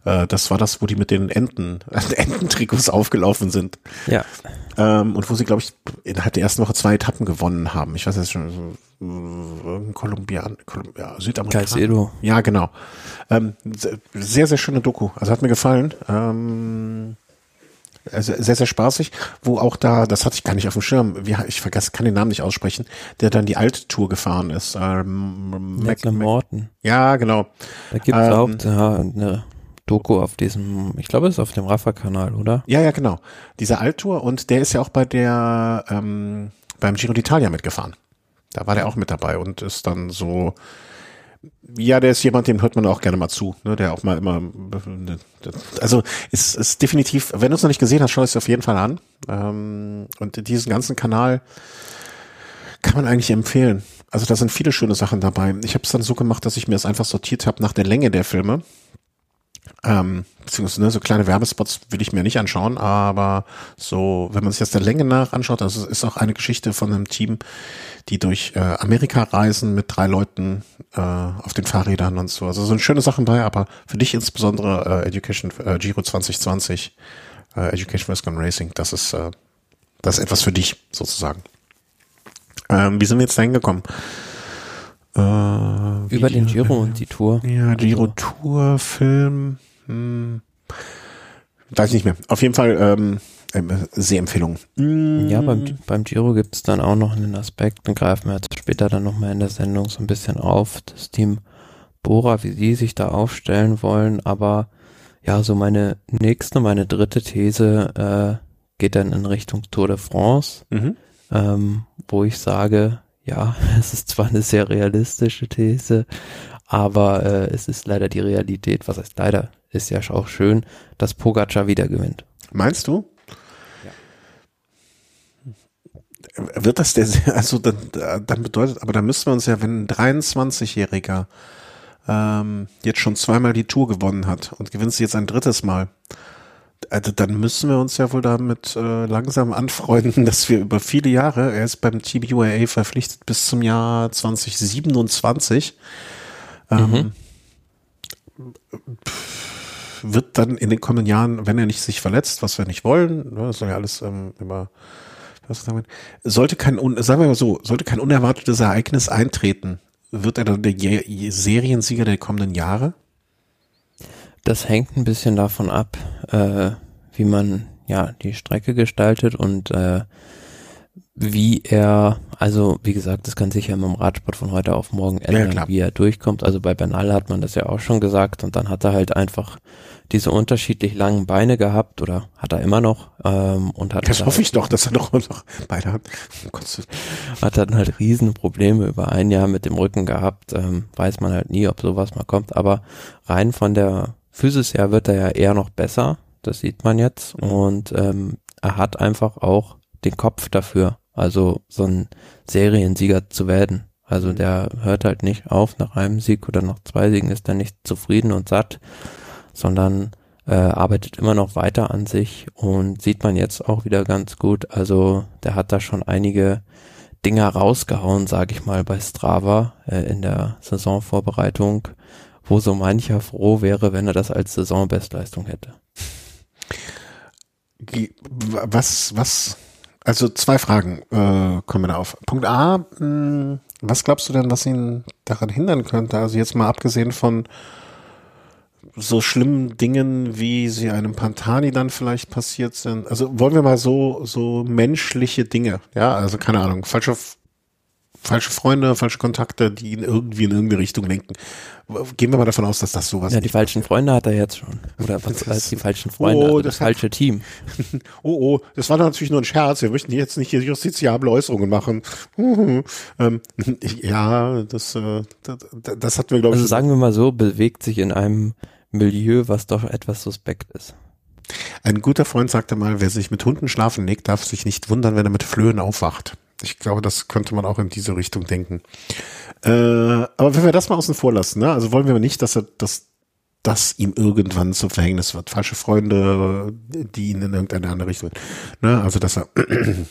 Äh, das war das, wo die mit den Enten, äh, *laughs* Ententrikots aufgelaufen sind. Ja. Ähm, und wo sie, glaube ich, innerhalb der ersten Woche zwei Etappen gewonnen haben. Ich weiß jetzt schon, äh, Kolumbian, Kolumbia, Südamerika. Caicedo. Ja, genau. Ähm, sehr, sehr schöne Doku. Also hat mir gefallen. Ähm, also sehr, sehr spaßig, wo auch da, das hatte ich gar nicht auf dem Schirm, ich vergesse, kann den Namen nicht aussprechen, der dann die alte Tour gefahren ist. Ähm, Mac, Morton. Ja, genau. Da gibt es ähm, auch eine Doku auf diesem, ich glaube, es ist auf dem Rafa-Kanal, oder? Ja, ja, genau. Diese Alttour und der ist ja auch bei der, ähm, beim Giro d'Italia mitgefahren. Da war der auch mit dabei und ist dann so, ja, der ist jemand, dem hört man auch gerne mal zu, ne, der auch mal immer, also ist, ist definitiv, wenn du es noch nicht gesehen hast, schau es auf jeden Fall an. Ähm, und diesen ganzen Kanal kann man eigentlich empfehlen. Also da sind viele schöne Sachen dabei. Ich habe es dann so gemacht, dass ich mir es einfach sortiert habe nach der Länge der Filme. Ähm, beziehungsweise ne, so kleine Werbespots will ich mir nicht anschauen, aber so, wenn man sich das der Länge nach anschaut, das ist auch eine Geschichte von einem Team, die durch äh, Amerika reisen mit drei Leuten äh, auf den Fahrrädern und so. Also so schöne Sachen bei, aber für dich insbesondere äh, Education äh, Giro 2020, äh, Education First Gun Racing, das ist äh, das ist etwas für dich sozusagen. Ähm, wie sind wir jetzt da hingekommen? Äh, Über den Giro und die Tour. Ja, Giro also. Tour, Film. Hm, weiß nicht mehr. Auf jeden Fall ähm, ähm Sehempfehlung. Ja, beim, beim Giro gibt es dann auch noch einen Aspekt, den greifen wir jetzt später dann nochmal in der Sendung so ein bisschen auf. Das Team Bora, wie die sich da aufstellen wollen. Aber ja, so meine nächste, meine dritte These äh, geht dann in Richtung Tour de France, mhm. ähm, wo ich sage, ja, *laughs* es ist zwar eine sehr realistische These, aber äh, es ist leider die Realität. Was heißt leider? Ist ja auch schön, dass Pogacar wieder gewinnt. Meinst du? Ja. Wird das der, *laughs* also dann, dann bedeutet, aber dann müssen wir uns ja, wenn ein 23-Jähriger ähm, jetzt schon zweimal die Tour gewonnen hat und gewinnt sie jetzt ein drittes Mal, also dann müssen wir uns ja wohl damit äh, langsam anfreunden, *laughs* dass wir über viele Jahre, er ist beim Team UAA verpflichtet bis zum Jahr 2027, ähm, mhm. wird dann in den kommenden Jahren, wenn er nicht sich verletzt, was wir nicht wollen, ne, das soll ja alles ähm, immer, sollte kein, sagen wir mal so, sollte kein unerwartetes Ereignis eintreten, wird er dann der Seriensieger der kommenden Jahre? Das hängt ein bisschen davon ab, äh, wie man ja die Strecke gestaltet und äh, wie er, also wie gesagt, das kann sich ja im Radsport von heute auf morgen ändern, ja, wie er durchkommt. Also bei Bernal hat man das ja auch schon gesagt und dann hat er halt einfach diese unterschiedlich langen Beine gehabt oder hat er immer noch ähm, und hat das hoffe ich doch, dass er noch, noch Beine hat. Hat dann halt Riesenprobleme über ein Jahr mit dem Rücken gehabt. Ähm, weiß man halt nie, ob sowas mal kommt. Aber rein von der Physis her wird er ja eher noch besser, das sieht man jetzt. Und ähm, er hat einfach auch den Kopf dafür, also so ein Seriensieger zu werden. Also mhm. der hört halt nicht auf nach einem Sieg oder nach zwei Siegen ist er nicht zufrieden und satt, sondern äh, arbeitet immer noch weiter an sich und sieht man jetzt auch wieder ganz gut. Also der hat da schon einige Dinger rausgehauen, sage ich mal, bei Strava äh, in der Saisonvorbereitung, wo so mancher froh wäre, wenn er das als Saisonbestleistung hätte. Was, was, also zwei Fragen äh, kommen da auf. Punkt A, mh, hm, was glaubst du denn, was ihn daran hindern könnte? Also jetzt mal abgesehen von so schlimmen Dingen, wie sie einem Pantani dann vielleicht passiert sind. Also wollen wir mal so, so menschliche Dinge, ja, also keine Ahnung, falsche, falsche Freunde, falsche Kontakte, die ihn irgendwie in irgendeine Richtung lenken. Gehen wir mal davon aus, dass das sowas Ja, die falschen Freunde hat er jetzt schon. Oder *laughs* was heißt die falschen Freunde? Oh, also das, das falsche Team. *laughs* oh, oh, das war natürlich nur ein Scherz. Wir möchten jetzt nicht hier justiziable Äußerungen machen. *laughs* ähm, ja, das, äh, das, das hatten wir, glaube ich. Also sagen wir mal so, bewegt sich in einem Milieu, was doch etwas suspekt ist. Ein guter Freund sagte mal, wer sich mit Hunden schlafen legt, darf sich nicht wundern, wenn er mit Flöhen aufwacht. Ich glaube, das könnte man auch in diese Richtung denken. Äh, aber wenn wir das mal außen vor lassen, ne? also wollen wir nicht, dass er dass das ihm irgendwann zum Verhängnis wird. Falsche Freunde, die ihn in irgendeine andere Richtung. Ne? Also dass er *clears throat*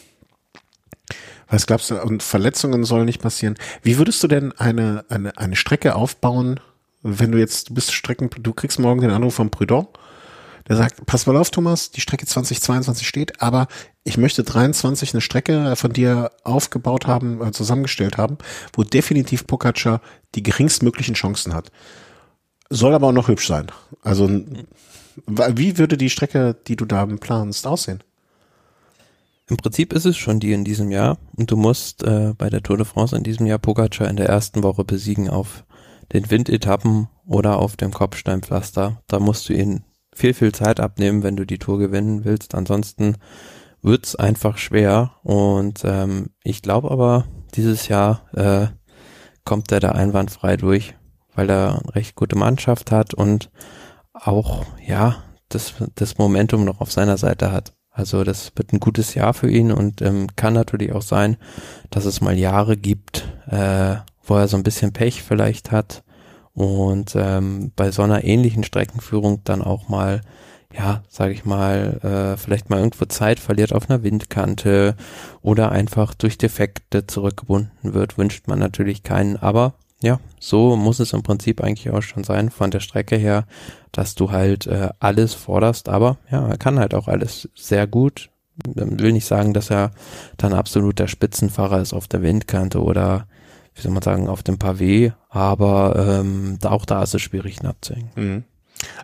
was glaubst du, und Verletzungen sollen nicht passieren. Wie würdest du denn eine, eine, eine Strecke aufbauen, wenn du jetzt, du bist Strecken, du kriegst morgen den Anruf von Prudent, der sagt, pass mal auf, Thomas, die Strecke 2022 steht, aber ich möchte 23 eine Strecke von dir aufgebaut haben, äh, zusammengestellt haben, wo definitiv Pogacar die geringstmöglichen Chancen hat. Soll aber auch noch hübsch sein. Also, wie würde die Strecke, die du da planst, aussehen? Im Prinzip ist es schon die in diesem Jahr und du musst äh, bei der Tour de France in diesem Jahr Pogacar in der ersten Woche besiegen auf den Windetappen oder auf dem Kopfsteinpflaster. Da musst du ihn viel, viel Zeit abnehmen, wenn du die Tour gewinnen willst. Ansonsten wird's einfach schwer. Und ähm, ich glaube aber, dieses Jahr äh, kommt er da einwandfrei durch, weil er eine recht gute Mannschaft hat und auch, ja, das, das Momentum noch auf seiner Seite hat. Also das wird ein gutes Jahr für ihn und ähm, kann natürlich auch sein, dass es mal Jahre gibt, äh, wo er so ein bisschen Pech vielleicht hat und ähm, bei so einer ähnlichen Streckenführung dann auch mal, ja, sage ich mal, äh, vielleicht mal irgendwo Zeit verliert auf einer Windkante oder einfach durch Defekte zurückgebunden wird, wünscht man natürlich keinen, aber ja, so muss es im Prinzip eigentlich auch schon sein von der Strecke her, dass du halt äh, alles forderst, aber ja, er kann halt auch alles sehr gut. Will nicht sagen, dass er dann absolut der Spitzenfahrer ist auf der Windkante oder wie soll man sagen, auf dem Pavé, aber ähm, auch da ist es schwierig ihn abzuhängen. Mhm.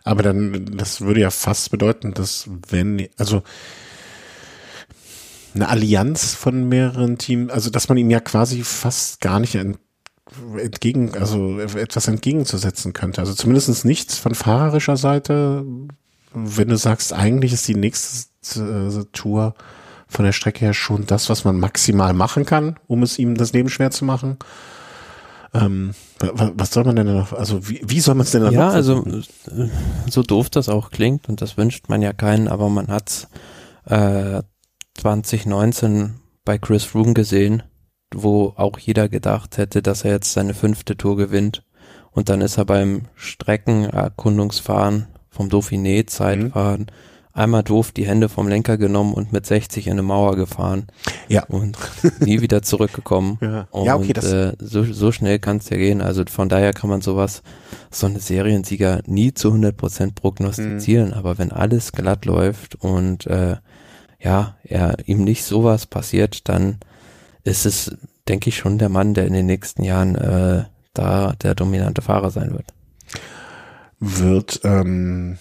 Aber dann, das würde ja fast bedeuten, dass wenn, also eine Allianz von mehreren Teams, also dass man ihm ja quasi fast gar nicht entgegen, also etwas entgegenzusetzen könnte. Also zumindest nichts von fahrerischer Seite, wenn du sagst, eigentlich ist die nächste äh, Tour von der Strecke her schon das, was man maximal machen kann, um es ihm das Leben schwer zu machen. Ähm, was soll man denn noch, also wie, wie soll man es denn dann Ja, also so doof das auch klingt und das wünscht man ja keinen, aber man hat äh, 2019 bei Chris Froome gesehen, wo auch jeder gedacht hätte, dass er jetzt seine fünfte Tour gewinnt. Und dann ist er beim Streckenerkundungsfahren vom Dauphiné Zeitfahren mhm einmal doof die Hände vom Lenker genommen und mit 60 in eine Mauer gefahren. Ja. Und *laughs* nie wieder zurückgekommen. ja. ja, okay. das äh, so, so schnell kann es ja gehen. Also von daher kann man sowas, so eine Seriensieger nie zu 100 Prozent prognostizieren. Mhm. Aber wenn alles glatt läuft und äh, ja, er ihm nicht sowas passiert, dann ist es, denke ich, schon der Mann, der in den nächsten Jahren äh, da der dominante Fahrer sein wird. Wird ähm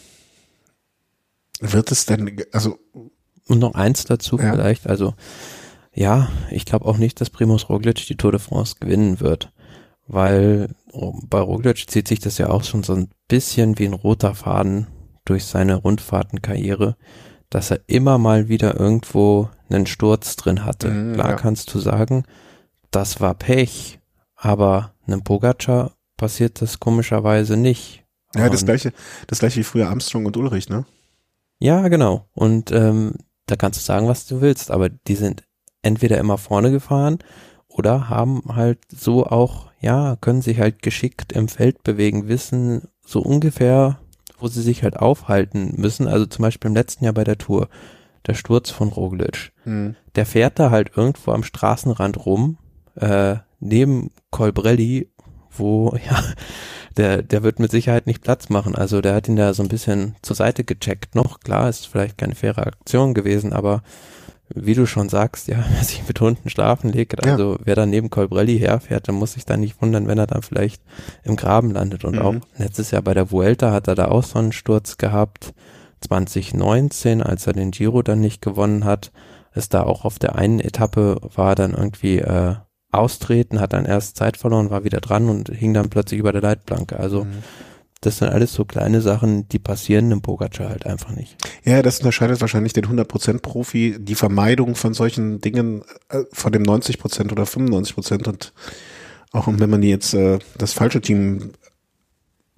wird es denn, also. Und noch eins dazu ja. vielleicht, also, ja, ich glaube auch nicht, dass Primus Roglic die Tour de France gewinnen wird, weil oh, bei Roglic zieht sich das ja auch schon so ein bisschen wie ein roter Faden durch seine Rundfahrtenkarriere, dass er immer mal wieder irgendwo einen Sturz drin hatte. Mhm, Klar ja. kannst du sagen, das war Pech, aber einem Pogacar passiert das komischerweise nicht. Ja, das gleiche, das gleiche wie früher Armstrong und Ulrich, ne? Ja, genau. Und ähm, da kannst du sagen, was du willst, aber die sind entweder immer vorne gefahren oder haben halt so auch, ja, können sich halt geschickt im Feld bewegen, wissen so ungefähr, wo sie sich halt aufhalten müssen. Also zum Beispiel im letzten Jahr bei der Tour, der Sturz von Roglic. Mhm. Der fährt da halt irgendwo am Straßenrand rum äh, neben Colbrelli, wo, *laughs* ja, der, der wird mit Sicherheit nicht Platz machen. Also der hat ihn da so ein bisschen zur Seite gecheckt noch. Klar, ist vielleicht keine faire Aktion gewesen, aber wie du schon sagst, ja, *laughs* wer sich mit Hunden schlafen legt, also ja. wer dann neben Colbrelli herfährt, dann muss sich dann nicht wundern, wenn er dann vielleicht im Graben landet. Und mhm. auch letztes Jahr bei der Vuelta hat er da auch so einen Sturz gehabt. 2019, als er den Giro dann nicht gewonnen hat, ist da auch auf der einen Etappe war dann irgendwie äh, austreten, hat dann erst Zeit verloren, war wieder dran und hing dann plötzlich über der Leitplanke. Also mhm. das sind alles so kleine Sachen, die passieren im Pogacar halt einfach nicht. Ja, das unterscheidet wahrscheinlich den 100% Profi, die Vermeidung von solchen Dingen äh, von dem 90% oder 95% und auch wenn man jetzt äh, das falsche Team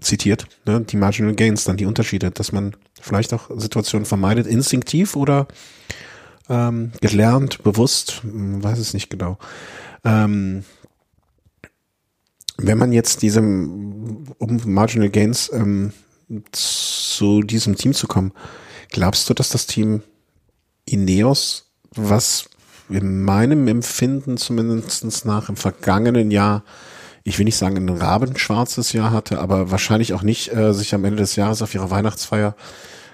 zitiert, ne, die Marginal Gains, dann die Unterschiede, dass man vielleicht auch Situationen vermeidet, instinktiv oder ähm, gelernt, bewusst, weiß es nicht genau. Ähm, wenn man jetzt diesem, um Marginal Gains ähm, zu diesem Team zu kommen, glaubst du, dass das Team Ineos, was in meinem Empfinden zumindest nach im vergangenen Jahr, ich will nicht sagen ein rabenschwarzes Jahr hatte, aber wahrscheinlich auch nicht äh, sich am Ende des Jahres auf ihrer Weihnachtsfeier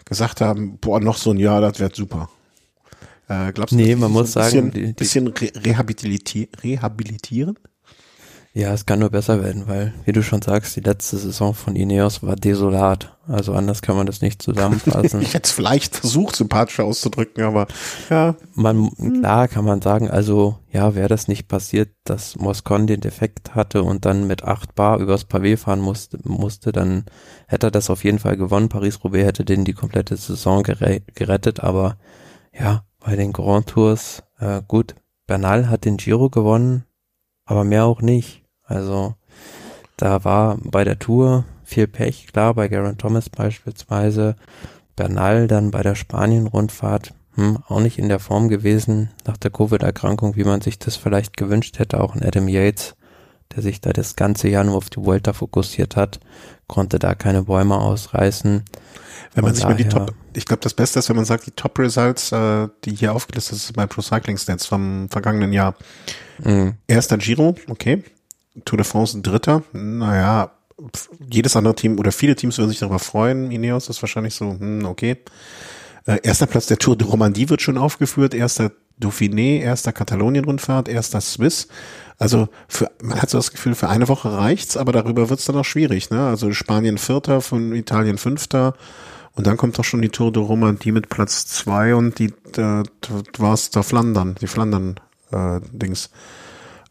gesagt haben, boah, noch so ein Jahr, das wird super. Äh, glaubst du, nee, man muss ein sagen, bisschen, bisschen re rehabiliti rehabilitieren? Ja, es kann nur besser werden, weil, wie du schon sagst, die letzte Saison von Ineos war desolat. Also anders kann man das nicht zusammenfassen. *laughs* ich hätte es vielleicht versucht, sympathischer auszudrücken, aber ja. Man, klar kann man sagen, also ja, wäre das nicht passiert, dass Moscon den Defekt hatte und dann mit acht Bar übers Pavé fahren musste, musste, dann hätte er das auf jeden Fall gewonnen. Paris-Roubaix hätte den die komplette Saison gerettet, aber ja, bei den Grand Tours, äh, gut, Bernal hat den Giro gewonnen, aber mehr auch nicht. Also da war bei der Tour viel Pech, klar, bei Garen Thomas beispielsweise. Bernal dann bei der Spanien-Rundfahrt hm, auch nicht in der Form gewesen nach der Covid-Erkrankung, wie man sich das vielleicht gewünscht hätte. Auch ein Adam Yates, der sich da das ganze Jahr nur auf die Vuelta fokussiert hat, konnte da keine Bäume ausreißen. Wenn man sich mal die Top, ich glaube, das Beste ist, wenn man sagt, die Top Results, äh, die hier aufgelistet sind bei Pro Cycling Stats vom vergangenen Jahr. Mhm. Erster Giro, okay. Tour de France ein Dritter. Naja, jedes andere Team oder viele Teams würden sich darüber freuen. Ineos ist wahrscheinlich so, hm, okay. Äh, erster Platz der Tour de Romandie wird schon aufgeführt. Erster Dauphiné, erster Katalonien-Rundfahrt, erster Swiss. Also für, man hat so das Gefühl, für eine Woche reicht's, aber darüber wird's dann auch schwierig. Ne? Also Spanien Vierter, von Italien Fünfter, und dann kommt doch schon die Tour de Romandie mit Platz zwei und die äh, war es da Flandern, die Flandern äh.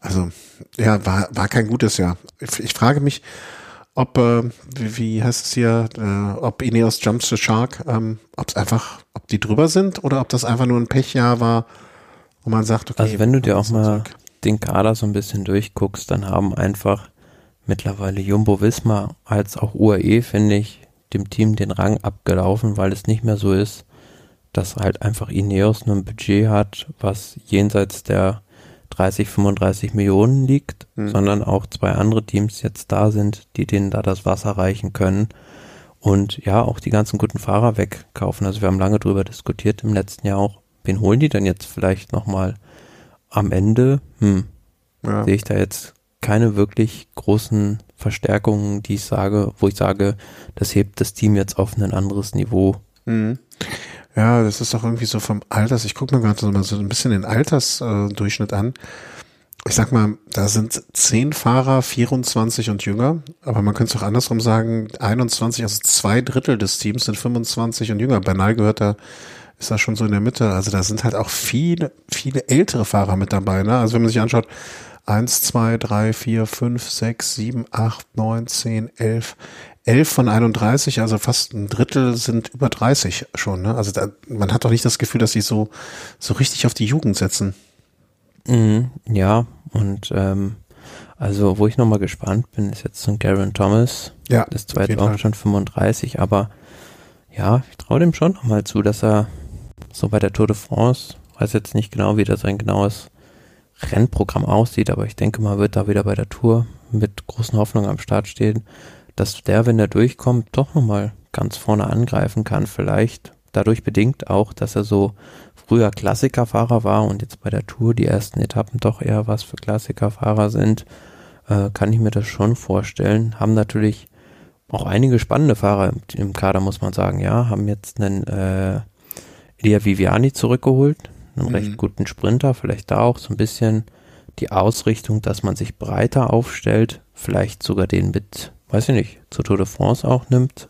Also ja, war war kein gutes Jahr. Ich, ich frage mich, ob äh, wie, wie heißt es hier, äh, ob Ineos Jumps the Shark, ähm, ob es einfach, ob die drüber sind oder ob das einfach nur ein Pechjahr war, wo man sagt, okay. Also wenn du dir auch mal zurück. den Kader so ein bisschen durchguckst, dann haben einfach mittlerweile Jumbo Visma als auch UAE, finde ich, dem Team den Rang abgelaufen, weil es nicht mehr so ist, dass halt einfach Ineos nur ein Budget hat, was jenseits der 30, 35 Millionen liegt, mhm. sondern auch zwei andere Teams jetzt da sind, die denen da das Wasser reichen können und ja, auch die ganzen guten Fahrer wegkaufen. Also wir haben lange drüber diskutiert im letzten Jahr auch, wen holen die denn jetzt vielleicht nochmal am Ende? Hm, ja. sehe ich da jetzt keine wirklich großen Verstärkungen, die ich sage, wo ich sage, das hebt das Team jetzt auf ein anderes Niveau. Mhm. Ja, das ist doch irgendwie so vom Alters. Ich gucke mir gerade mal so ein bisschen den Altersdurchschnitt an. Ich sag mal, da sind zehn Fahrer, 24 und jünger, aber man könnte es auch andersrum sagen, 21, also zwei Drittel des Teams sind 25 und jünger. Bernal gehört da, ist da schon so in der Mitte. Also da sind halt auch viele, viele ältere Fahrer mit dabei. Ne? Also wenn man sich anschaut, 1, 2, 3, 4, 5, 6, 7, 8, 9, 10, 11. 11 von 31, also fast ein Drittel sind über 30 schon. Ne? Also da, man hat doch nicht das Gefühl, dass sie so, so richtig auf die Jugend setzen. Mhm, ja, und ähm, also wo ich nochmal gespannt bin, ist jetzt so ein Garen Thomas. Ja. Das zwar jetzt auch schon 35, aber ja, ich traue dem schon nochmal zu, dass er so bei der Tour de France, weiß jetzt nicht genau, wie das sein genaues Rennprogramm aussieht, aber ich denke mal, wird da wieder bei der Tour mit großen Hoffnungen am Start stehen, dass der, wenn er durchkommt, doch nochmal ganz vorne angreifen kann. Vielleicht dadurch bedingt auch, dass er so früher Klassikerfahrer war und jetzt bei der Tour die ersten Etappen doch eher was für Klassikerfahrer sind, äh, kann ich mir das schon vorstellen. Haben natürlich auch einige spannende Fahrer im, im Kader, muss man sagen. Ja, haben jetzt einen äh, Elia Viviani zurückgeholt, einen mhm. recht guten Sprinter, vielleicht da auch so ein bisschen die Ausrichtung, dass man sich breiter aufstellt, vielleicht sogar den mit, weiß ich nicht, zur Tour de France auch nimmt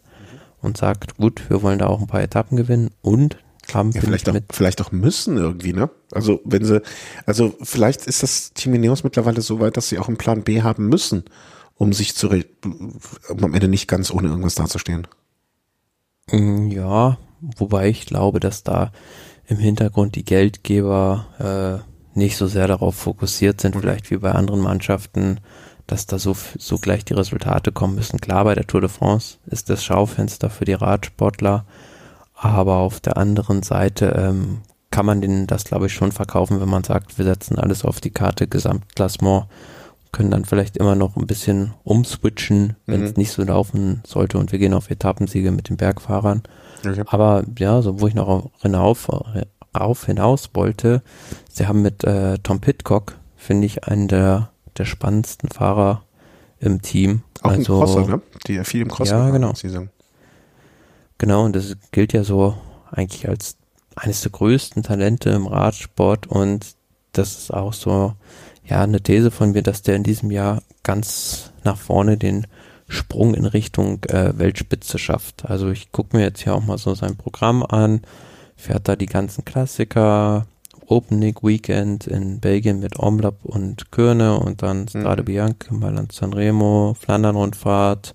und sagt, gut, wir wollen da auch ein paar Etappen gewinnen und haben ja, vielleicht, auch, vielleicht auch müssen irgendwie, ne? Also wenn sie, also vielleicht ist das Team Ineos mittlerweile so weit, dass sie auch einen Plan B haben müssen, um sich zu, um am Ende nicht ganz ohne irgendwas dazustehen. Mm, ja, wobei ich glaube, dass da im Hintergrund die Geldgeber äh, nicht so sehr darauf fokussiert sind, vielleicht wie bei anderen Mannschaften, dass da so, so gleich die Resultate kommen müssen. Klar, bei der Tour de France ist das Schaufenster für die Radsportler aber auf der anderen Seite ähm, kann man denen das, glaube ich, schon verkaufen, wenn man sagt, wir setzen alles auf die Karte Gesamtklassement, können dann vielleicht immer noch ein bisschen umswitchen, wenn es mhm. nicht so laufen sollte und wir gehen auf Etappensiege mit den Bergfahrern. Okay. Aber ja, so wo ich noch hinauf, auf hinaus wollte, sie haben mit äh, Tom Pitcock, finde ich, einen der, der spannendsten Fahrer im Team. Auch also, ein Crosser, ne? Die ja viel im Crosser ja, genau. Saison. Genau, und das gilt ja so eigentlich als eines der größten Talente im Radsport und das ist auch so, ja, eine These von mir, dass der in diesem Jahr ganz nach vorne den Sprung in Richtung äh, Weltspitze schafft. Also ich gucke mir jetzt hier auch mal so sein Programm an, fährt da die ganzen Klassiker, Opening Weekend in Belgien mit Omlop und Körne und dann Strade mhm. Bianca, Mailand Sanremo, Flandern-Rundfahrt,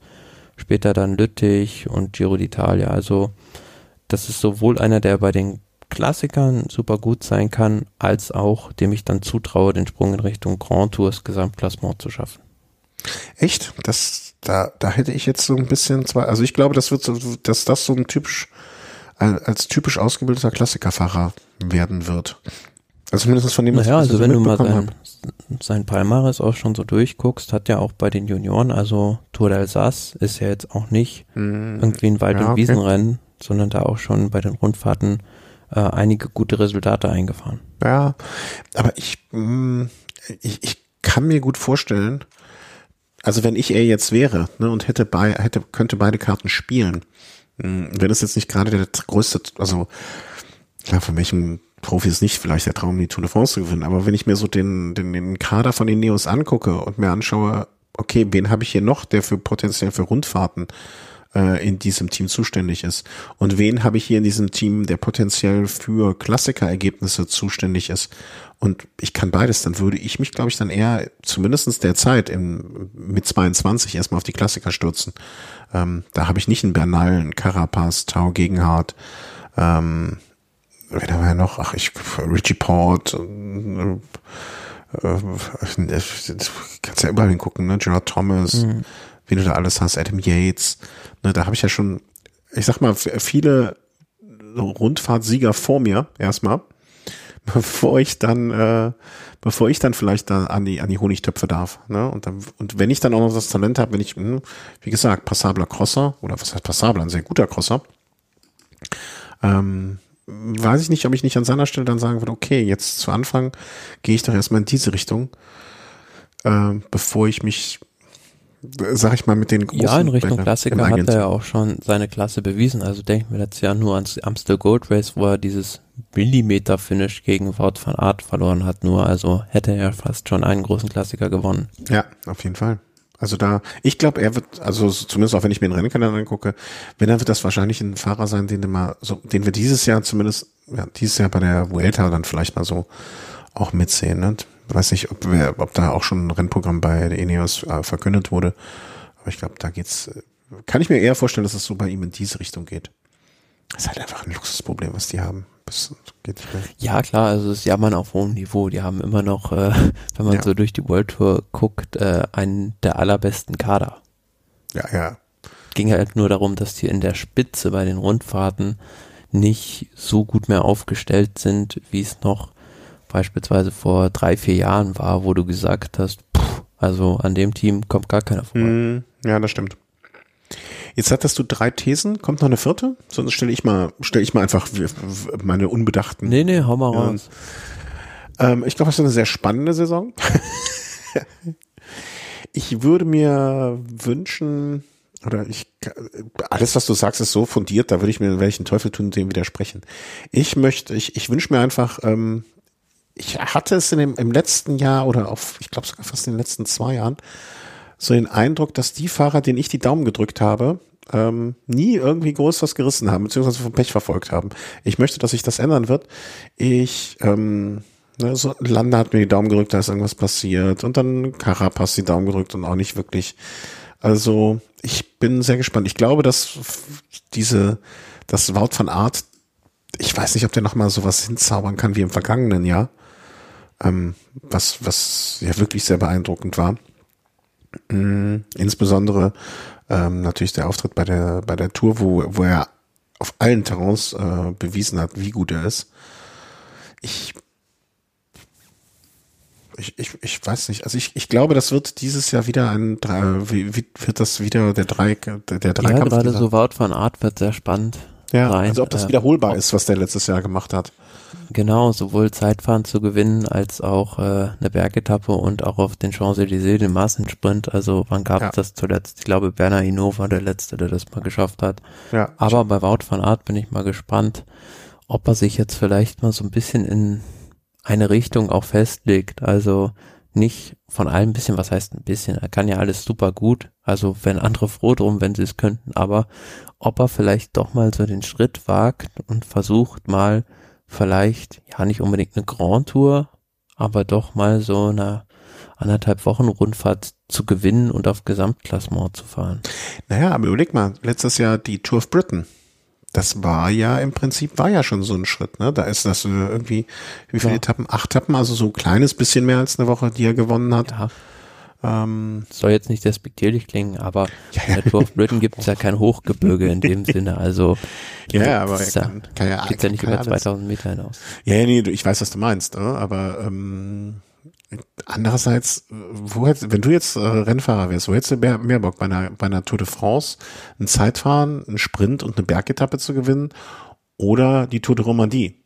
später dann Lüttich und Giro d'Italia. Also das ist sowohl einer, der bei den Klassikern super gut sein kann, als auch dem ich dann zutraue, den Sprung in Richtung Grand Tours Gesamtklassement zu schaffen. Echt? Das, da, da hätte ich jetzt so ein bisschen zwei, also ich glaube, das wird so, dass das so ein typisch, als typisch ausgebildeter Klassikerfahrer werden wird. Also zumindest von dem, was naja, ich also wenn du mal sein, sein Palmares auch schon so durchguckst, hat ja auch bei den Junioren, also Tour d'Alsace ist ja jetzt auch nicht mm, irgendwie ein Wald- ja, und Wiesenrennen, okay. sondern da auch schon bei den Rundfahrten äh, einige gute Resultate eingefahren. Ja, aber ich, mh, mm, ich, ich kann mir gut vorstellen, also wenn ich er jetzt wäre ne, und hätte bei, hätte, könnte beide Karten spielen, mh, mm, wenn es jetzt nicht gerade der größte, also klar, von welchem Profi ist nicht vielleicht der Traum, die Tour de France zu gewinnen, aber wenn ich mir so den, den, den Kader von den Neos angucke und mir anschaue, okay, wen habe ich hier noch, der für potenziell für Rundfahrten äh, in diesem Team zuständig ist und wen habe ich hier in diesem Team, der potenziell für Klassikerergebnisse zuständig ist und ich kann beides, dann würde ich mich, glaube ich, dann eher zumindestens der Zeit im, mit 22 erstmal auf die Klassiker stürzen. Ähm, da habe ich nicht einen Bernal, einen Carapaz, Tau Gegenhardt, ähm, wen haben wir noch? Ach, ich, Richie Port, äh, äh, kannst ja überall hingucken, ne? Gerard Thomas, mhm. Wie du da alles hast, Adam Yates, ne? Da habe ich ja schon, ich sag mal, viele Rundfahrtsieger vor mir erstmal, *laughs* bevor ich dann, äh, bevor ich dann vielleicht da an die an die Honigtöpfe darf. Ne? Und dann, und wenn ich dann auch noch das Talent habe, wenn ich, hm, wie gesagt, passabler Crosser oder was heißt passabler, ein sehr guter Crosser, ähm, weiß ich nicht, ob ich nicht an seiner Stelle dann sagen würde, okay, jetzt zu Anfang gehe ich doch erstmal in diese Richtung, äh, bevor ich mich, sag ich mal, mit den großen Ja, in Richtung Klassiker hat er ja auch schon seine Klasse bewiesen. Also denken wir jetzt ja nur ans Amstel Gold Race, wo er dieses Millimeter-Finish gegen Wout van Art verloren hat. Nur, also hätte er fast schon einen großen Klassiker gewonnen. Ja, auf jeden Fall. Also da, ich glaube, er wird, also zumindest auch wenn ich mir den Rennkalender angucke, wenn er wird das wahrscheinlich ein Fahrer sein, den wir mal, so, den wir dieses Jahr zumindest, ja, dieses Jahr bei der Vuelta dann vielleicht mal so auch mitsehen. Ne? Weiß nicht, ob wir, ob da auch schon ein Rennprogramm bei der Ineos äh, verkündet wurde. Aber ich glaube, da geht's, äh, kann ich mir eher vorstellen, dass es so bei ihm in diese Richtung geht. Das ist halt einfach ein Luxusproblem, was die haben. Das Ja, klar, also es ist ja man auf hohem Niveau. Die haben immer noch, äh, *laughs* wenn man ja. so durch die World Tour guckt, äh, einen der allerbesten Kader. Ja, ja. Ging halt nur darum, dass die in der Spitze bei den Rundfahrten nicht so gut mehr aufgestellt sind, wie es noch beispielsweise vor drei, vier Jahren war, wo du gesagt hast, pff, also an dem Team kommt gar keiner vorbei. Mm, ja, das stimmt. Jetzt hattest du drei Thesen. Kommt noch eine vierte? Sonst stelle ich mal, stelle ich mal einfach meine unbedachten. Nee, nee, hau mal raus. Ähm, ich glaube, es ist eine sehr spannende Saison. *laughs* ich würde mir wünschen, oder ich, alles, was du sagst, ist so fundiert, da würde ich mir welchen Teufel tun, dem widersprechen. Ich möchte, ich, ich wünsche mir einfach, ähm, ich hatte es in dem, im letzten Jahr oder auf, ich glaube sogar fast in den letzten zwei Jahren, so den Eindruck, dass die Fahrer, denen ich die Daumen gedrückt habe, ähm, nie irgendwie groß was gerissen haben, beziehungsweise vom Pech verfolgt haben. Ich möchte, dass sich das ändern wird. Ich, ähm, ne, so Landa hat mir die Daumen gedrückt, da ist irgendwas passiert und dann Carapaz die Daumen gedrückt und auch nicht wirklich. Also ich bin sehr gespannt. Ich glaube, dass diese, das Wout van Art, ich weiß nicht, ob der nochmal sowas hinzaubern kann wie im vergangenen Jahr ähm, was, was ja wirklich sehr beeindruckend war. Mhm. Insbesondere ähm, natürlich der Auftritt bei der, bei der Tour, wo, wo er auf allen Terrains äh, bewiesen hat, wie gut er ist. Ich, ich, ich, ich weiß nicht. Also ich, ich glaube, das wird dieses Jahr wieder ein wie, wie wird das wieder der Dreieck, der, der Dreikampf. Ja, gerade so Wout von Art wird sehr spannend. Ja, rein. also ob das äh, wiederholbar äh, ist, was der letztes Jahr gemacht hat. Genau, sowohl Zeitfahren zu gewinnen als auch äh, eine Bergetappe und auch auf den Champs-Élysées den Massensprint. Also wann gab es ja. das zuletzt? Ich glaube, Bernard Hinault war der Letzte, der das mal geschafft hat. Ja. Aber bei Wout van Art bin ich mal gespannt, ob er sich jetzt vielleicht mal so ein bisschen in eine Richtung auch festlegt. Also nicht von allem ein bisschen, was heißt ein bisschen, er kann ja alles super gut, also wenn andere froh drum, wenn sie es könnten, aber ob er vielleicht doch mal so den Schritt wagt und versucht mal vielleicht, ja nicht unbedingt eine Grand Tour, aber doch mal so eine anderthalb Wochen Rundfahrt zu gewinnen und auf Gesamtklassement zu fahren. Naja, aber überleg mal, letztes Jahr die Tour of Britain. Das war ja im Prinzip, war ja schon so ein Schritt, ne? Da ist das irgendwie, wie viele ja. Etappen? Acht Etappen, also so ein kleines bisschen mehr als eine Woche, die er gewonnen hat. Ja. Ähm, Soll jetzt nicht despektierlich klingen, aber ja, ja. in der Tour of Britain gibt es ja kein Hochgebirge in dem *laughs* Sinne. Also ja, aber er kann, kann ja, geht ja nicht über 2000 Meter hinaus. Ja, nee, ich weiß, was du meinst, ne? aber ähm, andererseits, wo hättest, wenn du jetzt äh, Rennfahrer wärst, wo hättest du mehr, mehr Bock bei einer, bei einer Tour de France, ein Zeitfahren, einen Sprint und eine Bergetappe zu gewinnen oder die Tour de Romandie?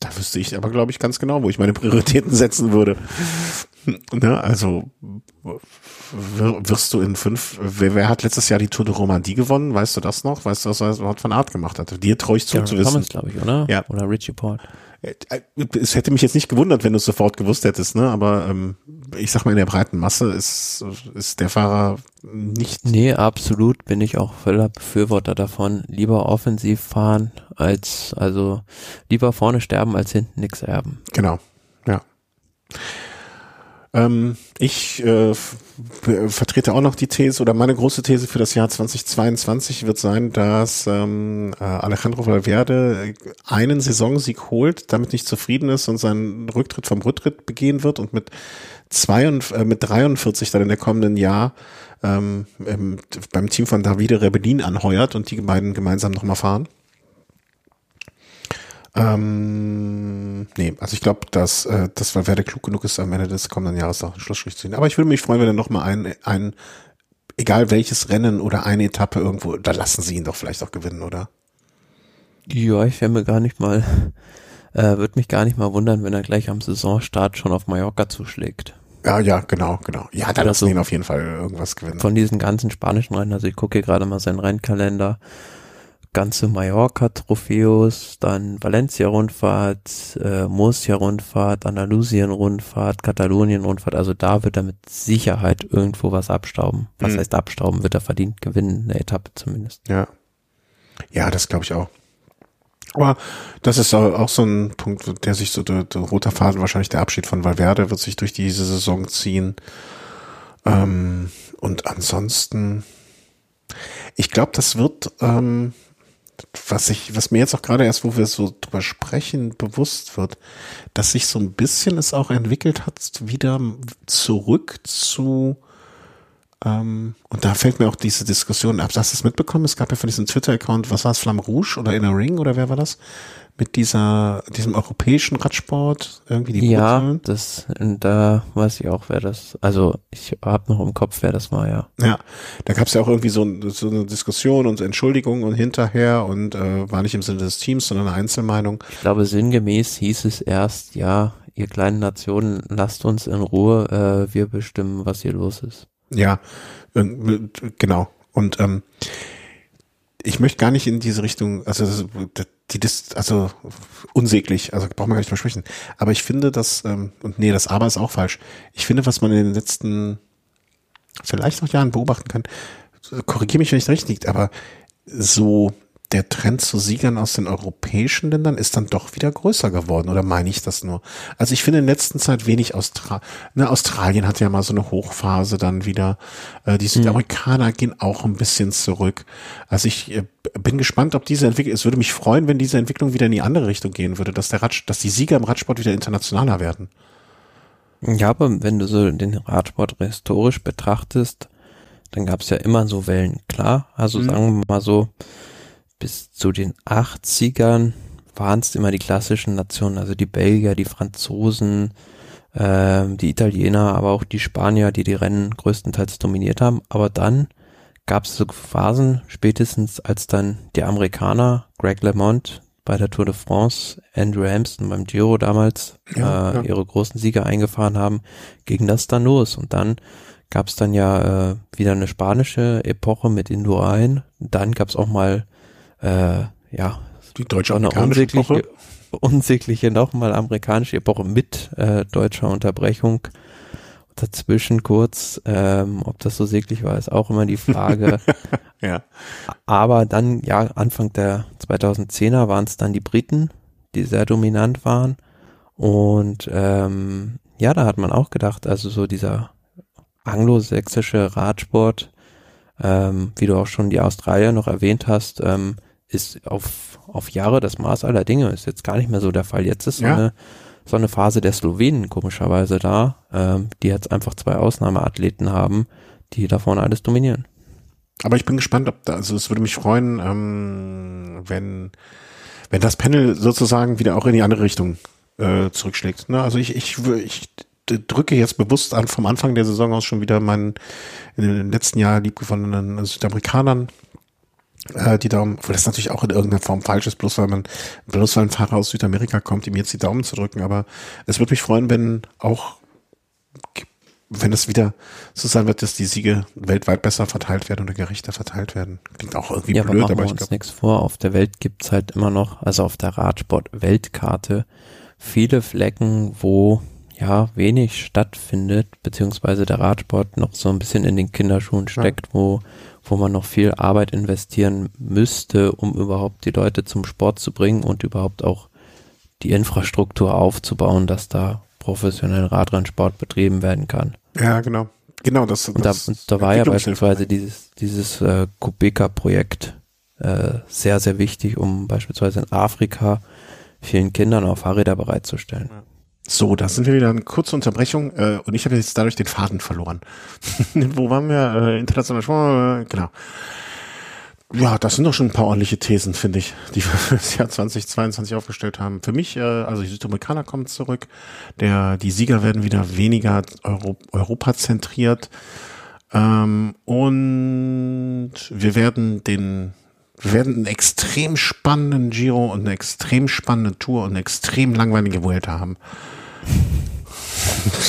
Da wüsste ich aber, glaube ich, ganz genau, wo ich meine Prioritäten setzen würde. ne, also wirst du in fünf, wer, wer, hat letztes Jahr die Tour de Romandie gewonnen? Weißt du das noch? Weißt du, was er überhaupt von Art gemacht hat? Dir traue ich zu, ja, zu wissen. Thomas, glaube ich, oder? Ja. Oder Richie Port. Äh, es hätte mich jetzt nicht gewundert, wenn du es sofort gewusst hättest, ne? Aber ähm, ich sag mal, in der breiten Masse ist, ist der Fahrer nicht. Nee, absolut bin ich auch voller Befürworter davon. Lieber offensiv fahren als, also lieber vorne sterben als hinten nichts erben. Genau, ja. Ähm, ich äh, vertrete auch noch die These oder meine große These für das Jahr 2022 wird sein, dass ähm, äh, Alejandro Valverde einen Saisonsieg holt, damit nicht zufrieden ist und seinen Rücktritt vom Rücktritt begehen wird und mit, zwei und, äh, mit 43 dann in der kommenden Jahr ähm, beim Team von Davide Rebellin anheuert und die beiden gemeinsam nochmal fahren. Ähm, nee, also ich glaube, dass, äh, das Valverde klug genug ist, am Ende des kommenden Jahres auch einen Schlussstrich zu ziehen. Aber ich würde mich freuen, wenn er nochmal ein, ein, egal welches Rennen oder eine Etappe irgendwo, da lassen sie ihn doch vielleicht auch gewinnen, oder? Ja, ich wäre mir gar nicht mal, *laughs* äh, würde mich gar nicht mal wundern, wenn er gleich am Saisonstart schon auf Mallorca zuschlägt. Ja, ja, genau, genau. Ja, da lassen so ihn auf jeden Fall irgendwas gewinnen. Von diesen ganzen spanischen Rennen, also ich gucke hier gerade mal seinen Rennkalender ganze Mallorca-Trophäus, dann Valencia-Rundfahrt, äh, Murcia-Rundfahrt, Andalusien-Rundfahrt, Katalonien-Rundfahrt. Also da wird er mit Sicherheit irgendwo was abstauben. Was mhm. heißt abstauben? Wird er verdient gewinnen, eine Etappe zumindest. Ja. Ja, das glaube ich auch. Aber das ist auch so ein Punkt, der sich so, der, der roter Faden, wahrscheinlich der Abschied von Valverde wird sich durch diese Saison ziehen. Ähm, und ansonsten, ich glaube, das wird, ähm, was ich, was mir jetzt auch gerade erst, wo wir so drüber sprechen, bewusst wird, dass sich so ein bisschen es auch entwickelt hat, wieder zurück zu Ähm, und da fällt mir auch diese Diskussion ab. Hast du es mitbekommen? Es gab ja von diesem Twitter-Account, was war es, Flamme Rouge oder Inner Ring oder wer war das? Mit dieser, diesem europäischen Radsport, irgendwie die Ja, Brutzeln. das, da weiß ich auch, wer das, also ich habe noch im Kopf, wer das war, ja. Ja, da gab es ja auch irgendwie so, so, eine Diskussion und Entschuldigung und hinterher und äh, war nicht im Sinne des Teams, sondern eine Einzelmeinung. Ich glaube, sinngemäß hieß es erst, ja, ihr kleinen Nationen, lasst uns in Ruhe, äh, wir bestimmen, was hier los ist. Ja, genau. Und ähm, ich möchte gar nicht in diese Richtung, also die das, also unsäglich, also brauchen wir gar nicht mehr sprechen. Aber ich finde, dass, ähm, und nee, das Aber ist auch falsch. Ich finde, was man in den letzten vielleicht noch Jahren beobachten kann, korrigiere mich, wenn ich recht liegt, aber so der Trend zu Siegern aus den europäischen Ländern ist dann doch wieder größer geworden, oder meine ich das nur? Also ich finde in letzter Zeit wenig Austra ne, Australien hat ja mal so eine Hochphase dann wieder. Äh, die Südamerikaner mhm. gehen auch ein bisschen zurück. Also ich äh, bin gespannt, ob diese Entwicklung, es würde mich freuen, wenn diese Entwicklung wieder in die andere Richtung gehen würde, dass der Rad, dass die Sieger im Radsport wieder internationaler werden. Ja, aber wenn du so den Radsport historisch betrachtest, dann gab es ja immer so Wellen, klar. Also mhm. sagen wir mal so, bis zu den 80ern waren es immer die klassischen Nationen, also die Belgier, die Franzosen, äh, die Italiener, aber auch die Spanier, die die Rennen größtenteils dominiert haben. Aber dann gab es so Phasen, spätestens als dann die Amerikaner, Greg LeMond bei der Tour de France, Andrew Hampson beim Giro damals ja, äh, ja. ihre großen Siege eingefahren haben, ging das dann los. Und dann gab es dann ja äh, wieder eine spanische Epoche mit Indurain. Dann gab es auch mal äh, ja, die deutsche eine unsägliche, unsägliche nochmal amerikanische Epoche mit äh, deutscher Unterbrechung. Dazwischen kurz, ähm, ob das so säglich war, ist auch immer die Frage. *laughs* ja. Aber dann, ja, Anfang der 2010er waren es dann die Briten, die sehr dominant waren. Und ähm, ja, da hat man auch gedacht, also so dieser anglosächsische Radsport, ähm, wie du auch schon die Australier noch erwähnt hast, ähm, ist auf, auf Jahre das Maß aller Dinge, ist jetzt gar nicht mehr so der Fall. Jetzt ist so, ja. eine, so eine Phase der Slowenen komischerweise da, ähm, die jetzt einfach zwei Ausnahmeathleten haben, die da vorne alles dominieren. Aber ich bin gespannt, ob da, also es würde mich freuen, ähm, wenn, wenn das Panel sozusagen wieder auch in die andere Richtung äh, zurückschlägt. Ne? Also ich, ich, ich drücke jetzt bewusst an vom Anfang der Saison aus schon wieder meinen in den letzten Jahren liebgewonnenen Südamerikanern äh, die Daumen, obwohl das natürlich auch in irgendeiner Form falsch ist, bloß weil man, bloß weil ein Fahrer aus Südamerika kommt, ihm jetzt die Daumen zu drücken. Aber es würde mich freuen, wenn auch, wenn es wieder so sein wird, dass die Siege weltweit besser verteilt werden oder gerechter verteilt werden. Klingt auch irgendwie ja, blöd, aber, aber ich glaube. nichts vor. Auf der Welt gibt's halt immer noch, also auf der Radsport-Weltkarte, viele Flecken, wo ja wenig stattfindet, beziehungsweise der Radsport noch so ein bisschen in den Kinderschuhen steckt, ja. wo wo man noch viel Arbeit investieren müsste, um überhaupt die Leute zum Sport zu bringen und überhaupt auch die Infrastruktur aufzubauen, dass da professionell Radrennsport betrieben werden kann. Ja, genau. Genau, das, und da, und da war ja beispielsweise dieses, dieses äh, Kubeka-Projekt äh, sehr, sehr wichtig, um beispielsweise in Afrika vielen Kindern auch Fahrräder bereitzustellen. Ja. So, da sind wir wieder eine kurze Unterbrechung äh, und ich habe jetzt dadurch den Faden verloren. *laughs* Wo waren wir? Äh, international Sport, äh, genau. Ja, das sind doch schon ein paar ordentliche Thesen, finde ich, die wir *laughs* für das Jahr 2022 aufgestellt haben. Für mich, äh, also die Südamerikaner kommen zurück, der, die Sieger werden wieder weniger Euro, Europa zentriert ähm, und wir werden den wir werden einen extrem spannenden Giro und eine extrem spannende Tour und eine extrem langweilige Vuelta haben.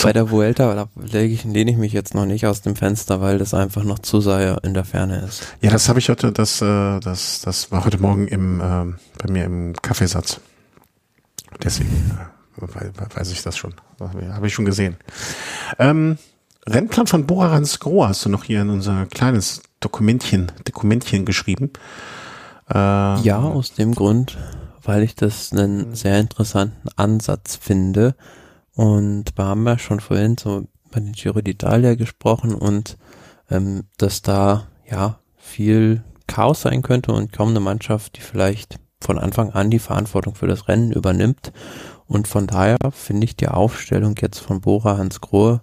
Bei der Vuelta lege ich, lehne ich mich jetzt noch nicht aus dem Fenster, weil das einfach noch zu sehr in der Ferne ist. Ja, das habe ich heute, das, äh, das, das war heute Morgen im, äh, bei mir im Kaffeesatz. Deswegen äh, weiß ich das schon. Habe ich schon gesehen. Ähm, Rennplan von Bora Hansgrohe hast du noch hier in unser kleines Dokumentchen, Dokumentchen geschrieben. Ähm, ja, aus dem Grund, weil ich das einen sehr interessanten Ansatz finde und wir haben ja schon vorhin so bei den Giro d'Italia gesprochen und ähm, dass da ja viel Chaos sein könnte und kaum eine Mannschaft, die vielleicht von Anfang an die Verantwortung für das Rennen übernimmt. Und von daher finde ich die Aufstellung jetzt von Bora Hans Grohe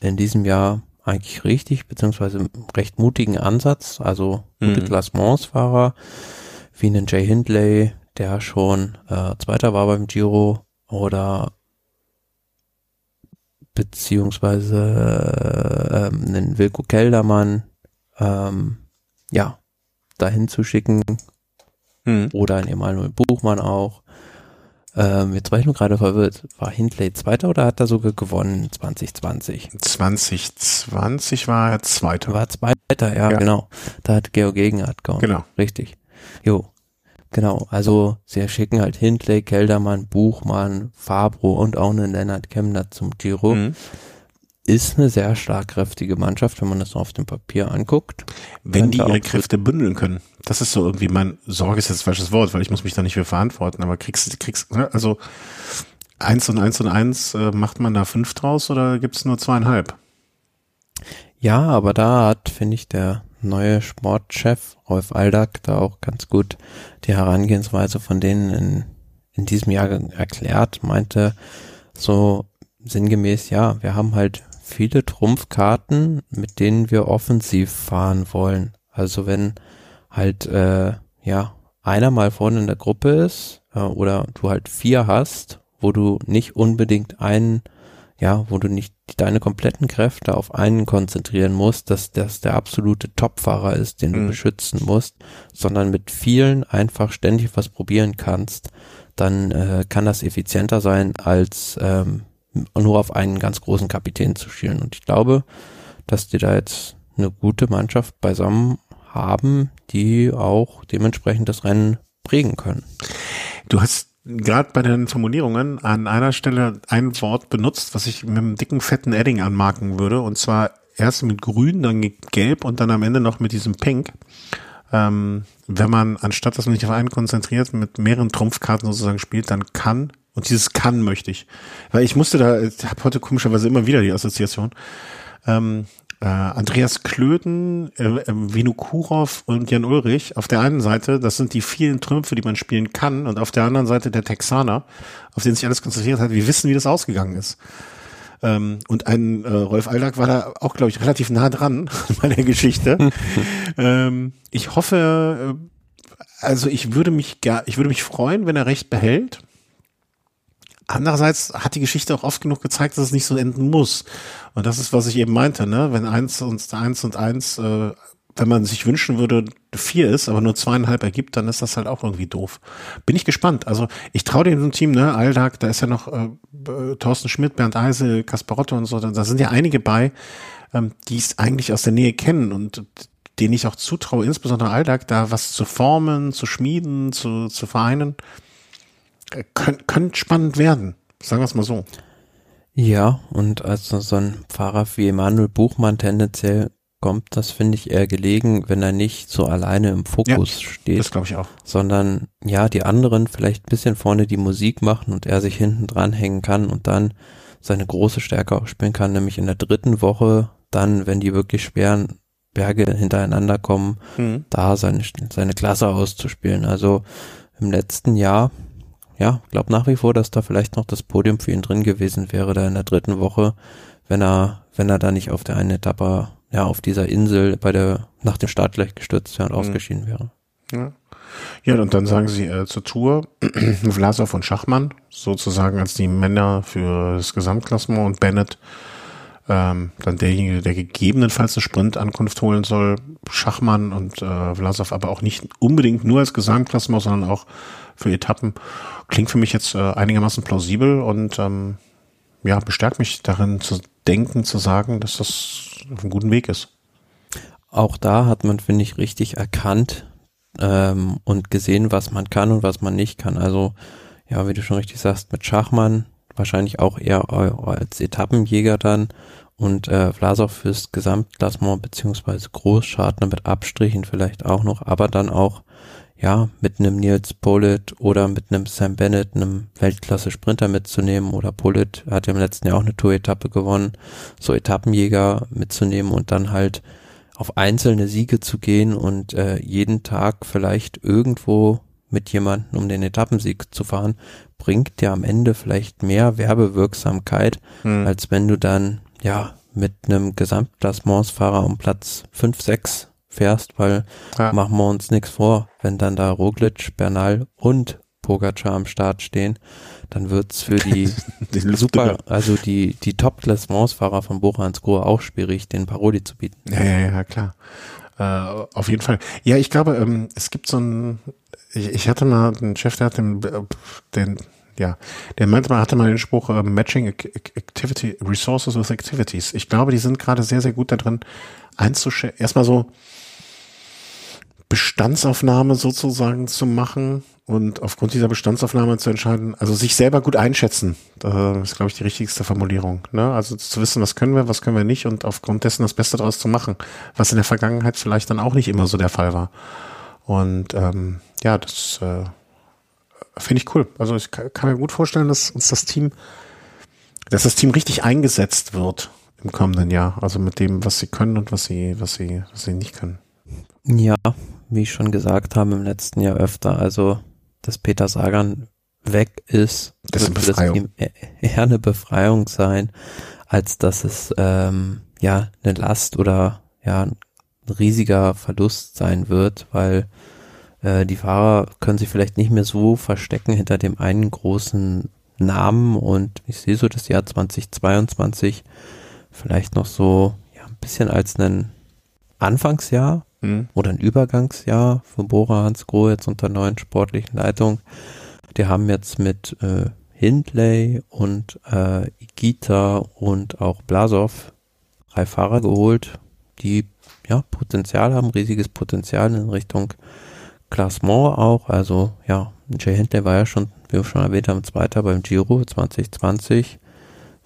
in diesem Jahr eigentlich richtig, beziehungsweise recht mutigen Ansatz. Also gute mhm. Klassementsfahrer wie einen Jay Hindley, der schon äh, Zweiter war beim Giro oder beziehungsweise äh, einen Wilko Keldermann, ähm, ja, dahin zu schicken. Mhm. Oder ein Emanuel Buchmann auch. Ähm, jetzt war ich nur gerade verwirrt. War Hindley Zweiter oder hat er sogar gewonnen 2020? 2020 war er Zweiter. War Zweiter, ja, ja. genau. Da hat Georg Gegenhardt gewonnen. Genau. Richtig. Jo. Genau, also sie schicken halt Hindley, Keldermann, Buchmann, Fabro und auch einen Lennart Kemner zum Giro. Mhm ist eine sehr schlagkräftige Mannschaft, wenn man das auf dem Papier anguckt. Wenn die ihre Kräfte bündeln können. Das ist so irgendwie mein Sorge ist jetzt falsches Wort, weil ich muss mich da nicht für verantworten, aber kriegst, kriegst, ne, also eins und eins und eins, äh, macht man da fünf draus oder gibt's nur zweieinhalb? Ja, aber da hat, finde ich, der neue Sportchef Rolf Aldag da auch ganz gut die Herangehensweise von denen in, in diesem Jahr erklärt, meinte so sinngemäß, ja, wir haben halt viele Trumpfkarten, mit denen wir offensiv fahren wollen. Also wenn halt äh, ja einer mal vorne in der Gruppe ist äh, oder du halt vier hast, wo du nicht unbedingt einen, ja, wo du nicht deine kompletten Kräfte auf einen konzentrieren musst, dass das der absolute Topfahrer ist, den du mhm. beschützen musst, sondern mit vielen einfach ständig was probieren kannst, dann äh, kann das effizienter sein als ähm, nur auf einen ganz großen Kapitän zu schielen. Und ich glaube, dass die da jetzt eine gute Mannschaft beisammen haben, die auch dementsprechend das Rennen prägen können. Du hast gerade bei den Formulierungen an einer Stelle ein Wort benutzt, was ich mit einem dicken, fetten Edding anmarken würde, und zwar erst mit grün, dann gelb und dann am Ende noch mit diesem Pink. Ähm, wenn man, anstatt dass man sich auf einen konzentriert, mit mehreren Trumpfkarten sozusagen spielt, dann kann und dieses kann möchte ich. Weil ich musste da, ich habe heute komischerweise immer wieder die Assoziation. Ähm, äh, Andreas Klöden, äh, äh, Vinokurov und Jan Ulrich auf der einen Seite, das sind die vielen Trümpfe, die man spielen kann, und auf der anderen Seite der Texaner, auf den sich alles konzentriert hat. Wir wissen, wie das ausgegangen ist. Ähm, und ein äh, Rolf Aldag war da auch, glaube ich, relativ nah dran *laughs* bei der Geschichte. *laughs* ähm, ich hoffe, äh, also ich würde mich ich würde mich freuen, wenn er recht behält. Andererseits hat die Geschichte auch oft genug gezeigt, dass es nicht so enden muss. Und das ist, was ich eben meinte, ne? Wenn eins und eins und eins, äh, wenn man sich wünschen würde, vier ist, aber nur zweieinhalb ergibt, dann ist das halt auch irgendwie doof. Bin ich gespannt. Also ich traue dem Team, ne, Aldag, da ist ja noch äh, Thorsten Schmidt, Bernd Eisel, Kasparotto und so, da sind ja einige bei, ähm, die es eigentlich aus der Nähe kennen und denen ich auch zutraue, insbesondere Aldag, da was zu formen, zu schmieden, zu, zu vereinen könnte könnt spannend werden. Sagen wir es mal so. Ja, und also so ein Fahrer wie Emanuel Buchmann tendenziell kommt das, finde ich, eher gelegen, wenn er nicht so alleine im Fokus ja, steht. Das glaube ich auch. Sondern ja, die anderen vielleicht ein bisschen vorne die Musik machen und er sich hinten dran hängen kann und dann seine große Stärke auch spielen kann, nämlich in der dritten Woche, dann, wenn die wirklich schweren Berge hintereinander kommen, mhm. da seine, seine Klasse auszuspielen. Also im letzten Jahr ja, glaube nach wie vor, dass da vielleicht noch das Podium für ihn drin gewesen wäre, da in der dritten Woche, wenn er, wenn er da nicht auf der einen Etappe, ja, auf dieser Insel bei der, nach dem Start gleich gestürzt wäre und mhm. ausgeschieden wäre. Ja. Ja, und dann sagen sie äh, zur Tour *clears throat* Vlasov und Schachmann, sozusagen als die Männer für das Gesamtklassement und Bennett ähm, dann derjenige, der gegebenenfalls eine Sprintankunft holen soll, Schachmann und äh, Vlasov aber auch nicht unbedingt nur als Gesamtklassement, sondern auch für Etappen. Klingt für mich jetzt äh, einigermaßen plausibel und ähm, ja, bestärkt mich darin zu denken, zu sagen, dass das auf einem guten Weg ist. Auch da hat man, finde ich, richtig erkannt ähm, und gesehen, was man kann und was man nicht kann. Also, ja, wie du schon richtig sagst, mit Schachmann wahrscheinlich auch eher als Etappenjäger dann und äh, Vlasov fürs Gesamtklassement beziehungsweise Großschartner mit Abstrichen vielleicht auch noch, aber dann auch ja, mit einem Nils Pollitt oder mit einem Sam Bennett, einem Weltklasse-Sprinter mitzunehmen oder Pollitt hat ja im letzten Jahr auch eine Tour-Etappe gewonnen, so Etappenjäger mitzunehmen und dann halt auf einzelne Siege zu gehen und äh, jeden Tag vielleicht irgendwo mit jemandem um den Etappensieg zu fahren, bringt dir am Ende vielleicht mehr Werbewirksamkeit, hm. als wenn du dann, ja, mit einem Gesamtklassementsfahrer um Platz 5, 6 fährst, weil ja. machen wir uns nichts vor, wenn dann da Roglic, Bernal und Pogacar am Start stehen, dann wird's für die, *laughs* die super, also die, die Top-Klassementsfahrer von Bora Hansgrohe auch schwierig, den Paroli zu bieten. Ja, ja, ja, klar. Äh, auf jeden Fall. Ja, ich glaube, ähm, es gibt so ein, ich, ich hatte mal einen Chef, der hat den, den ja, der manchmal hatte mal den Spruch uh, Matching Activity Resources with Activities. Ich glaube, die sind gerade sehr, sehr gut da drin einzuschätzen. Erstmal so Bestandsaufnahme sozusagen zu machen und aufgrund dieser Bestandsaufnahme zu entscheiden, also sich selber gut einschätzen, das ist, glaube ich, die richtigste Formulierung. Ne? Also zu wissen, was können wir, was können wir nicht und aufgrund dessen das Beste daraus zu machen, was in der Vergangenheit vielleicht dann auch nicht immer so der Fall war. Und ähm, ja, das äh, finde ich cool. Also ich kann, kann mir gut vorstellen, dass uns das Team, dass das Team richtig eingesetzt wird im kommenden Jahr. Also mit dem, was sie können und was sie, was sie, was sie nicht können. Ja, wie ich schon gesagt habe im letzten Jahr öfter, also dass Peter Sagan weg ist, das wird für das Team *laughs* eher eine Befreiung sein, als dass es ähm, ja eine Last oder ja ein riesiger Verlust sein wird, weil äh, die Fahrer können sich vielleicht nicht mehr so verstecken hinter dem einen großen Namen und ich sehe so das Jahr 2022 vielleicht noch so ja, ein bisschen als ein Anfangsjahr mhm. oder ein Übergangsjahr für Bora Hansgrohe jetzt unter neuen sportlichen Leitung. Die haben jetzt mit äh, Hindley und äh, Igita und auch Blasov drei Fahrer geholt, die ja Potenzial haben, riesiges Potenzial in Richtung Klassement auch. Also ja, Jay Hindley war ja schon, wie wir schon erwähnt haben, Zweiter beim Giro 2020.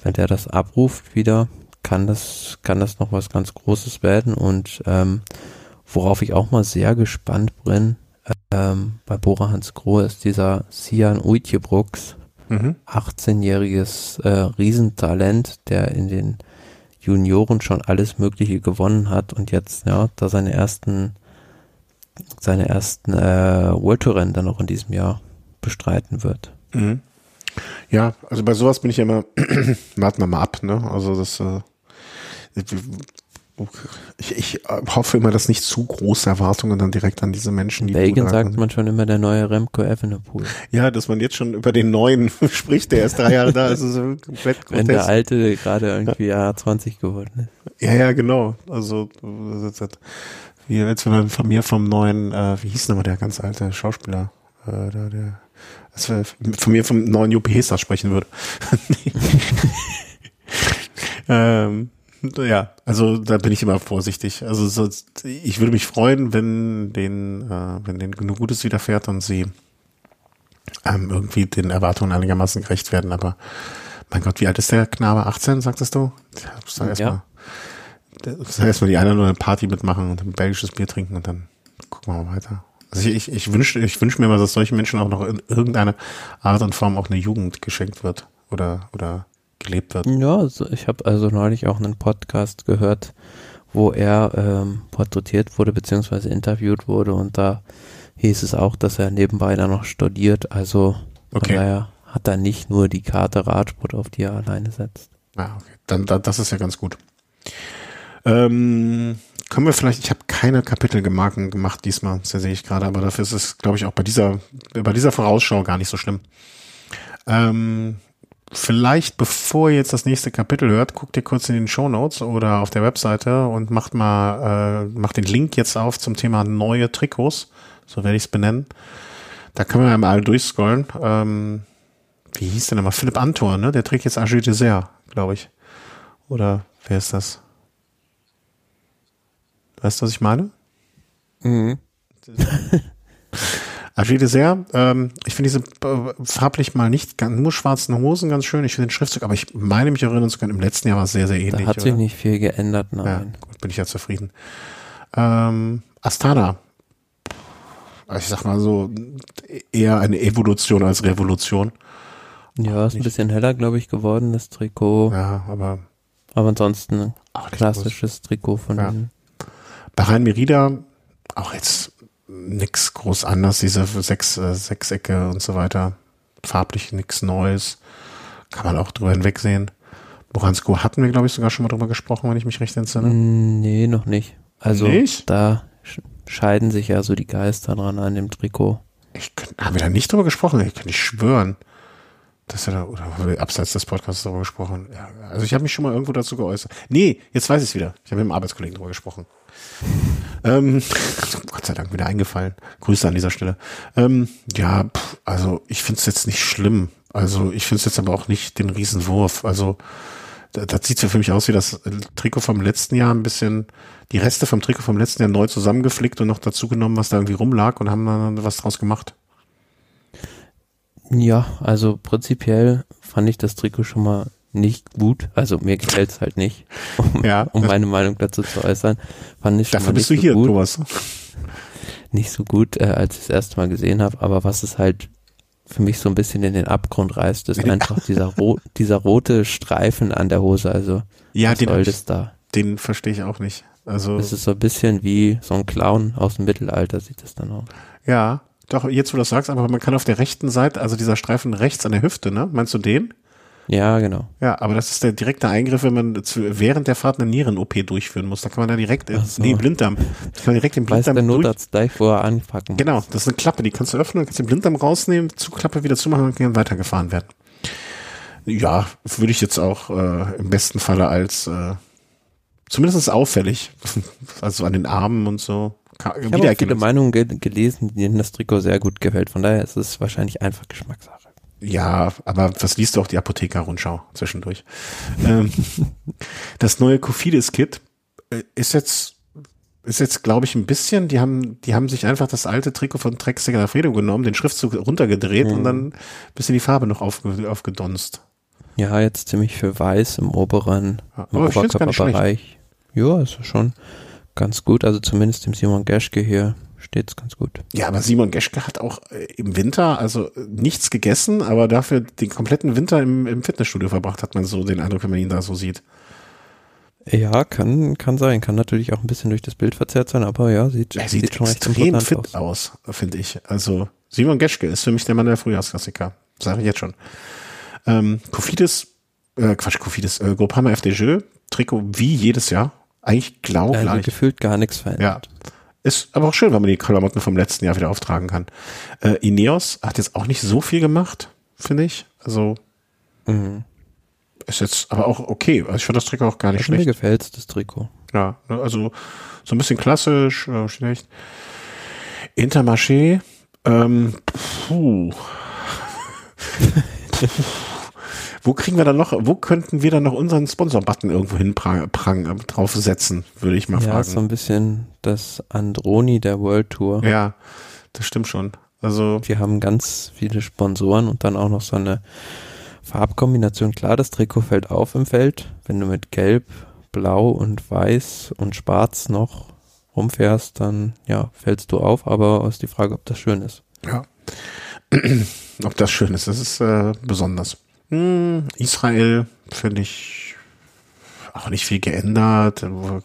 Wenn der das abruft wieder, kann das, kann das noch was ganz Großes werden und ähm, Worauf ich auch mal sehr gespannt bin, ähm, bei Bora Hans Grohe ist dieser Sian Uitjebrooks, mhm. 18-jähriges äh, Riesentalent, der in den Junioren schon alles Mögliche gewonnen hat und jetzt ja da seine ersten seine ersten äh, World Tour Rennen dann noch in diesem Jahr bestreiten wird. Mhm. Ja, also bei sowas bin ich ja immer, *clears throat* warten wir mal ab, ne? Also das äh, ich, ich äh, hoffe immer, dass nicht zu große Erwartungen dann direkt an diese Menschen, die Belgien sagt man schon immer der neue Remco Evenepoel. Ja, dass man jetzt schon über den neuen *laughs* spricht, der erst drei Jahre da ist, ist so komplett grotesk. Wenn der alte gerade irgendwie Jahr 20 geworden ist. Ja, ja, genau. Also wie jetzt wenn man von mir vom neuen, äh, wie hieß nochmal der ganz alte Schauspieler, äh, der, der also von mir vom neuen Juppie Hester sprechen würde. *laughs* *laughs* ähm, ja, also da bin ich immer vorsichtig. Also so, ich würde mich freuen, wenn den, äh, wenn den genug Gutes widerfährt und sie ähm, irgendwie den Erwartungen einigermaßen gerecht werden. Aber mein Gott, wie alt ist der Knabe? 18, sagtest du? Ja, sag erst ja. mal, sag erst mal die eine oder andere Party mitmachen und ein belgisches Bier trinken und dann gucken wir mal weiter. Also ich, ich wünsche ich wünsch mir mal, dass solchen Menschen auch noch in irgendeiner Art und Form auch eine Jugend geschenkt wird. Oder, oder gelebt wird. Ja, also ich habe also neulich auch einen Podcast gehört, wo er ähm, porträtiert wurde beziehungsweise interviewt wurde und da hieß es auch, dass er nebenbei dann noch studiert. Also okay. daher hat er nicht nur die Karte Radsport, auf die er alleine setzt. Ah, okay. Dann, dann das ist ja ganz gut. Ähm, können wir vielleicht, ich habe keine Kapitelgemarken gemacht diesmal, das sehe ich gerade, aber dafür ist es, glaube ich, auch bei dieser, bei dieser Vorausschau gar nicht so schlimm. Ähm, vielleicht bevor ihr jetzt das nächste Kapitel hört, guckt ihr kurz in den Show Notes oder auf der Webseite und macht mal, äh, macht den Link jetzt auf zum Thema neue Trikots, so werde ich es benennen. Da können wir mal durchscrollen. Ähm, wie hieß denn nochmal? Philipp Antor, ne? Der trägt jetzt Agile Dessert, glaube ich. Oder wer ist das? Weißt du, was ich meine? Mhm. *laughs* Agile sehr. Ähm, ich finde diese äh, farblich mal nicht ganz, nur schwarzen Hosen ganz schön. Ich finde den Schriftzug, aber ich meine mich erinnern zu können, im letzten Jahr war es sehr, sehr ähnlich. Da hat sich oder? nicht viel geändert, nein. Ja, gut, bin ich ja zufrieden. Ähm, Astana. Ich sag mal so, eher eine Evolution als Revolution. Ja, ist ein bisschen heller, glaube ich, geworden, das Trikot. Ja, aber. Aber ansonsten ein klassisches Trikot von ja. Bahrain Merida, auch jetzt nix groß anders, diese sechs, äh, Sechsecke und so weiter. Farblich nichts Neues. Kann man auch drüber hinwegsehen. Moransko hatten wir, glaube ich, sogar schon mal drüber gesprochen, wenn ich mich recht entsinne. Mm, nee, noch nicht. Also nicht? da scheiden sich ja so die Geister dran an dem Trikot. Ich, haben wir da nicht drüber gesprochen? Ich kann nicht schwören. Das ja da, oder haben wir abseits des Podcasts darüber gesprochen? Ja, also ich habe mich schon mal irgendwo dazu geäußert. Nee, jetzt weiß ich es wieder. Ich habe mit einem Arbeitskollegen darüber gesprochen. Ähm, *laughs* Gott sei Dank wieder eingefallen. Grüße an dieser Stelle. Ähm, ja, pff, also ich finde es jetzt nicht schlimm. Also ich finde es jetzt aber auch nicht den Riesenwurf. Also das sieht ja für mich aus wie das Trikot vom letzten Jahr ein bisschen, die Reste vom Trikot vom letzten Jahr neu zusammengeflickt und noch dazu genommen, was da irgendwie rumlag und haben dann was draus gemacht. Ja, also prinzipiell fand ich das Trikot schon mal nicht gut. Also mir gefällt es halt nicht, um, ja, um meine Meinung dazu zu äußern. Fand ich schon Dafür bist du so hier, gut. Thomas. Nicht so gut, äh, als ich das erste Mal gesehen habe, aber was es halt für mich so ein bisschen in den Abgrund reißt, ist einfach dieser, ro dieser rote Streifen an der Hose. Also ja, den, soll das da? den verstehe ich auch nicht. Also es ist so ein bisschen wie so ein Clown aus dem Mittelalter sieht es dann aus. Ja, doch jetzt wo du das sagst, aber man kann auf der rechten Seite, also dieser Streifen rechts an der Hüfte, ne? Meinst du den? Ja, genau. Ja, aber das ist der direkte Eingriff, wenn man zu, während der Fahrt eine Nieren-OP durchführen muss. Da kann man da direkt, äh, so. nee, Blinddarm. Da kann man direkt den Blinddarm Weiß der Notarzt gleich vorher anpacken. Genau, das ist eine Klappe, die kannst du öffnen, kannst den Blinddarm rausnehmen, Zugklappe wieder zumachen und kann weitergefahren werden. Ja, würde ich jetzt auch äh, im besten Falle als äh, zumindest auffällig, *laughs* also an den Armen und so. Ich habe viele Meinungen ge gelesen, denen das Trikot sehr gut gefällt. Von daher ist es wahrscheinlich einfach Geschmackssache. Ja, aber was liest du auch die Apotheker-Rundschau zwischendurch? ähm, *laughs* das neue Kofidis-Kit äh, ist jetzt, ist jetzt, glaube ich, ein bisschen, die haben, die haben sich einfach das alte Trikot von Trek Segafredo genommen, den Schriftzug runtergedreht mhm. und dann ein bisschen die Farbe noch auf, aufgedonst. Ja, jetzt ziemlich für weiß im oberen, ja, im Oberkörperbereich. Ja, ist schon ganz gut, also zumindest dem Simon Geschke hier steht's ganz gut. Ja, aber Simon Geschke hat auch äh, im Winter also äh, nichts gegessen, aber dafür den kompletten Winter im, im Fitnessstudio verbracht, hat man so den Eindruck, wenn man ihn da so sieht. Ja, kann, kann sein. Kann natürlich auch ein bisschen durch das Bild verzerrt sein, aber ja, sieht, er sieht, sieht schon extrem fit aus, aus finde ich. Also Simon Geschke ist für mich der Mann der Frühjahrsklassiker. Sage ich jetzt schon. Ähm, Kofidis, äh, Quatsch, Kofidis, äh, Groupama FDJ, Trikot wie jedes Jahr. Eigentlich genau also gleich. gefühlt gar nichts verändert. Ja. Ist aber auch schön, wenn man die Klamotten vom letzten Jahr wieder auftragen kann. Äh, Ineos hat jetzt auch nicht so viel gemacht, finde ich. Also mhm. ist jetzt aber auch okay. Also ich finde das Trikot auch gar nicht also schlecht. Mir gefällt das Trikot. Ja, ne, also so ein bisschen klassisch, äh, schlecht. Intermarché, ähm, puh. *laughs* Wo kriegen wir dann noch, wo könnten wir dann noch unseren Sponsor-Button irgendwo hin prang, prang, äh, draufsetzen, würde ich mal ja, fragen. Ja, so ein bisschen das Androni der World Tour. Ja, das stimmt schon. Also. Wir haben ganz viele Sponsoren und dann auch noch so eine Farbkombination. Klar, das Trikot fällt auf im Feld. Wenn du mit Gelb, Blau und Weiß und Schwarz noch rumfährst, dann ja, fällst du auf, aber ist die Frage, ob das schön ist. Ja. *clears throat* ob das schön ist, das ist äh, besonders. Hm, Israel finde ich auch nicht viel geändert. Immer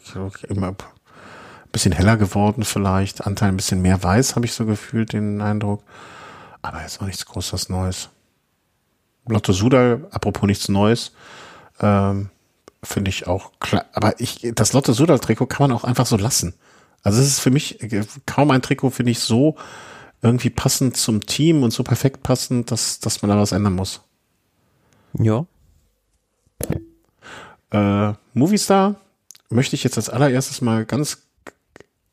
ein bisschen heller geworden vielleicht. Anteil ein bisschen mehr weiß, habe ich so gefühlt, den Eindruck. Aber jetzt auch nichts Großes Neues. Lotto Sudal, apropos nichts Neues, ähm, finde ich auch klar. Aber ich, das Lotto Sudal Trikot kann man auch einfach so lassen. Also es ist für mich kaum ein Trikot, finde ich, so irgendwie passend zum Team und so perfekt passend, dass, dass man da was ändern muss. Ja. Äh, Movistar möchte ich jetzt als allererstes mal ganz,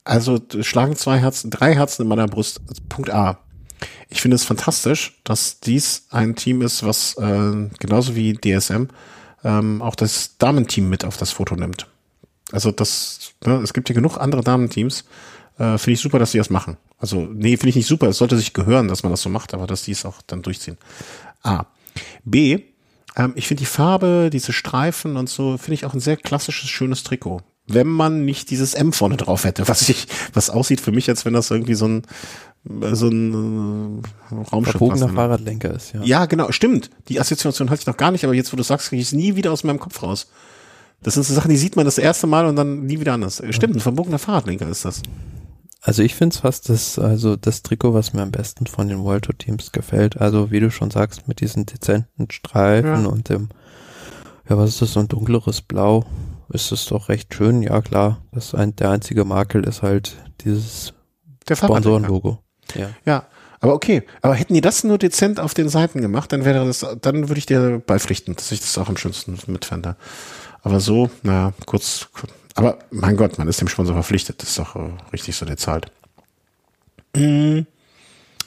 also schlagen zwei Herzen, drei Herzen in meiner Brust. Punkt A. Ich finde es fantastisch, dass dies ein Team ist, was äh, genauso wie DSM ähm, auch das Damenteam mit auf das Foto nimmt. Also das, ne, es gibt ja genug andere Damenteams. Äh, finde ich super, dass sie das machen. Also, nee, finde ich nicht super. Es sollte sich gehören, dass man das so macht, aber dass die es auch dann durchziehen. A. B. Ähm, ich finde die Farbe, diese Streifen und so, finde ich auch ein sehr klassisches, schönes Trikot. Wenn man nicht dieses M vorne drauf hätte, was ich, was aussieht für mich, als wenn das irgendwie so ein, so ein äh, Raumschiff Verbogener Fahrradlenker ist, ja. Ja, genau, stimmt. Die Assoziation hatte ich noch gar nicht, aber jetzt, wo du sagst, kriege ich es nie wieder aus meinem Kopf raus. Das sind so Sachen, die sieht man das erste Mal und dann nie wieder anders. Stimmt, ein verbogener Fahrradlenker ist das. Also ich finde es fast das, also das Trikot, was mir am besten von den World Tour Teams gefällt. Also wie du schon sagst, mit diesen dezenten Streifen ja. und dem Ja, was ist das, so ein dunkleres Blau? Ist es doch recht schön, ja klar. Das ein, der einzige Makel ist halt dieses Sponsorenlogo. Ja. ja, aber okay. Aber hätten die das nur dezent auf den Seiten gemacht, dann wäre das, dann würde ich dir beipflichten, dass ich das auch am schönsten mitfände. Aber so, naja, kurz, aber mein Gott, man ist dem Sponsor verpflichtet. Das ist doch äh, richtig so, der zahlt. Mhm.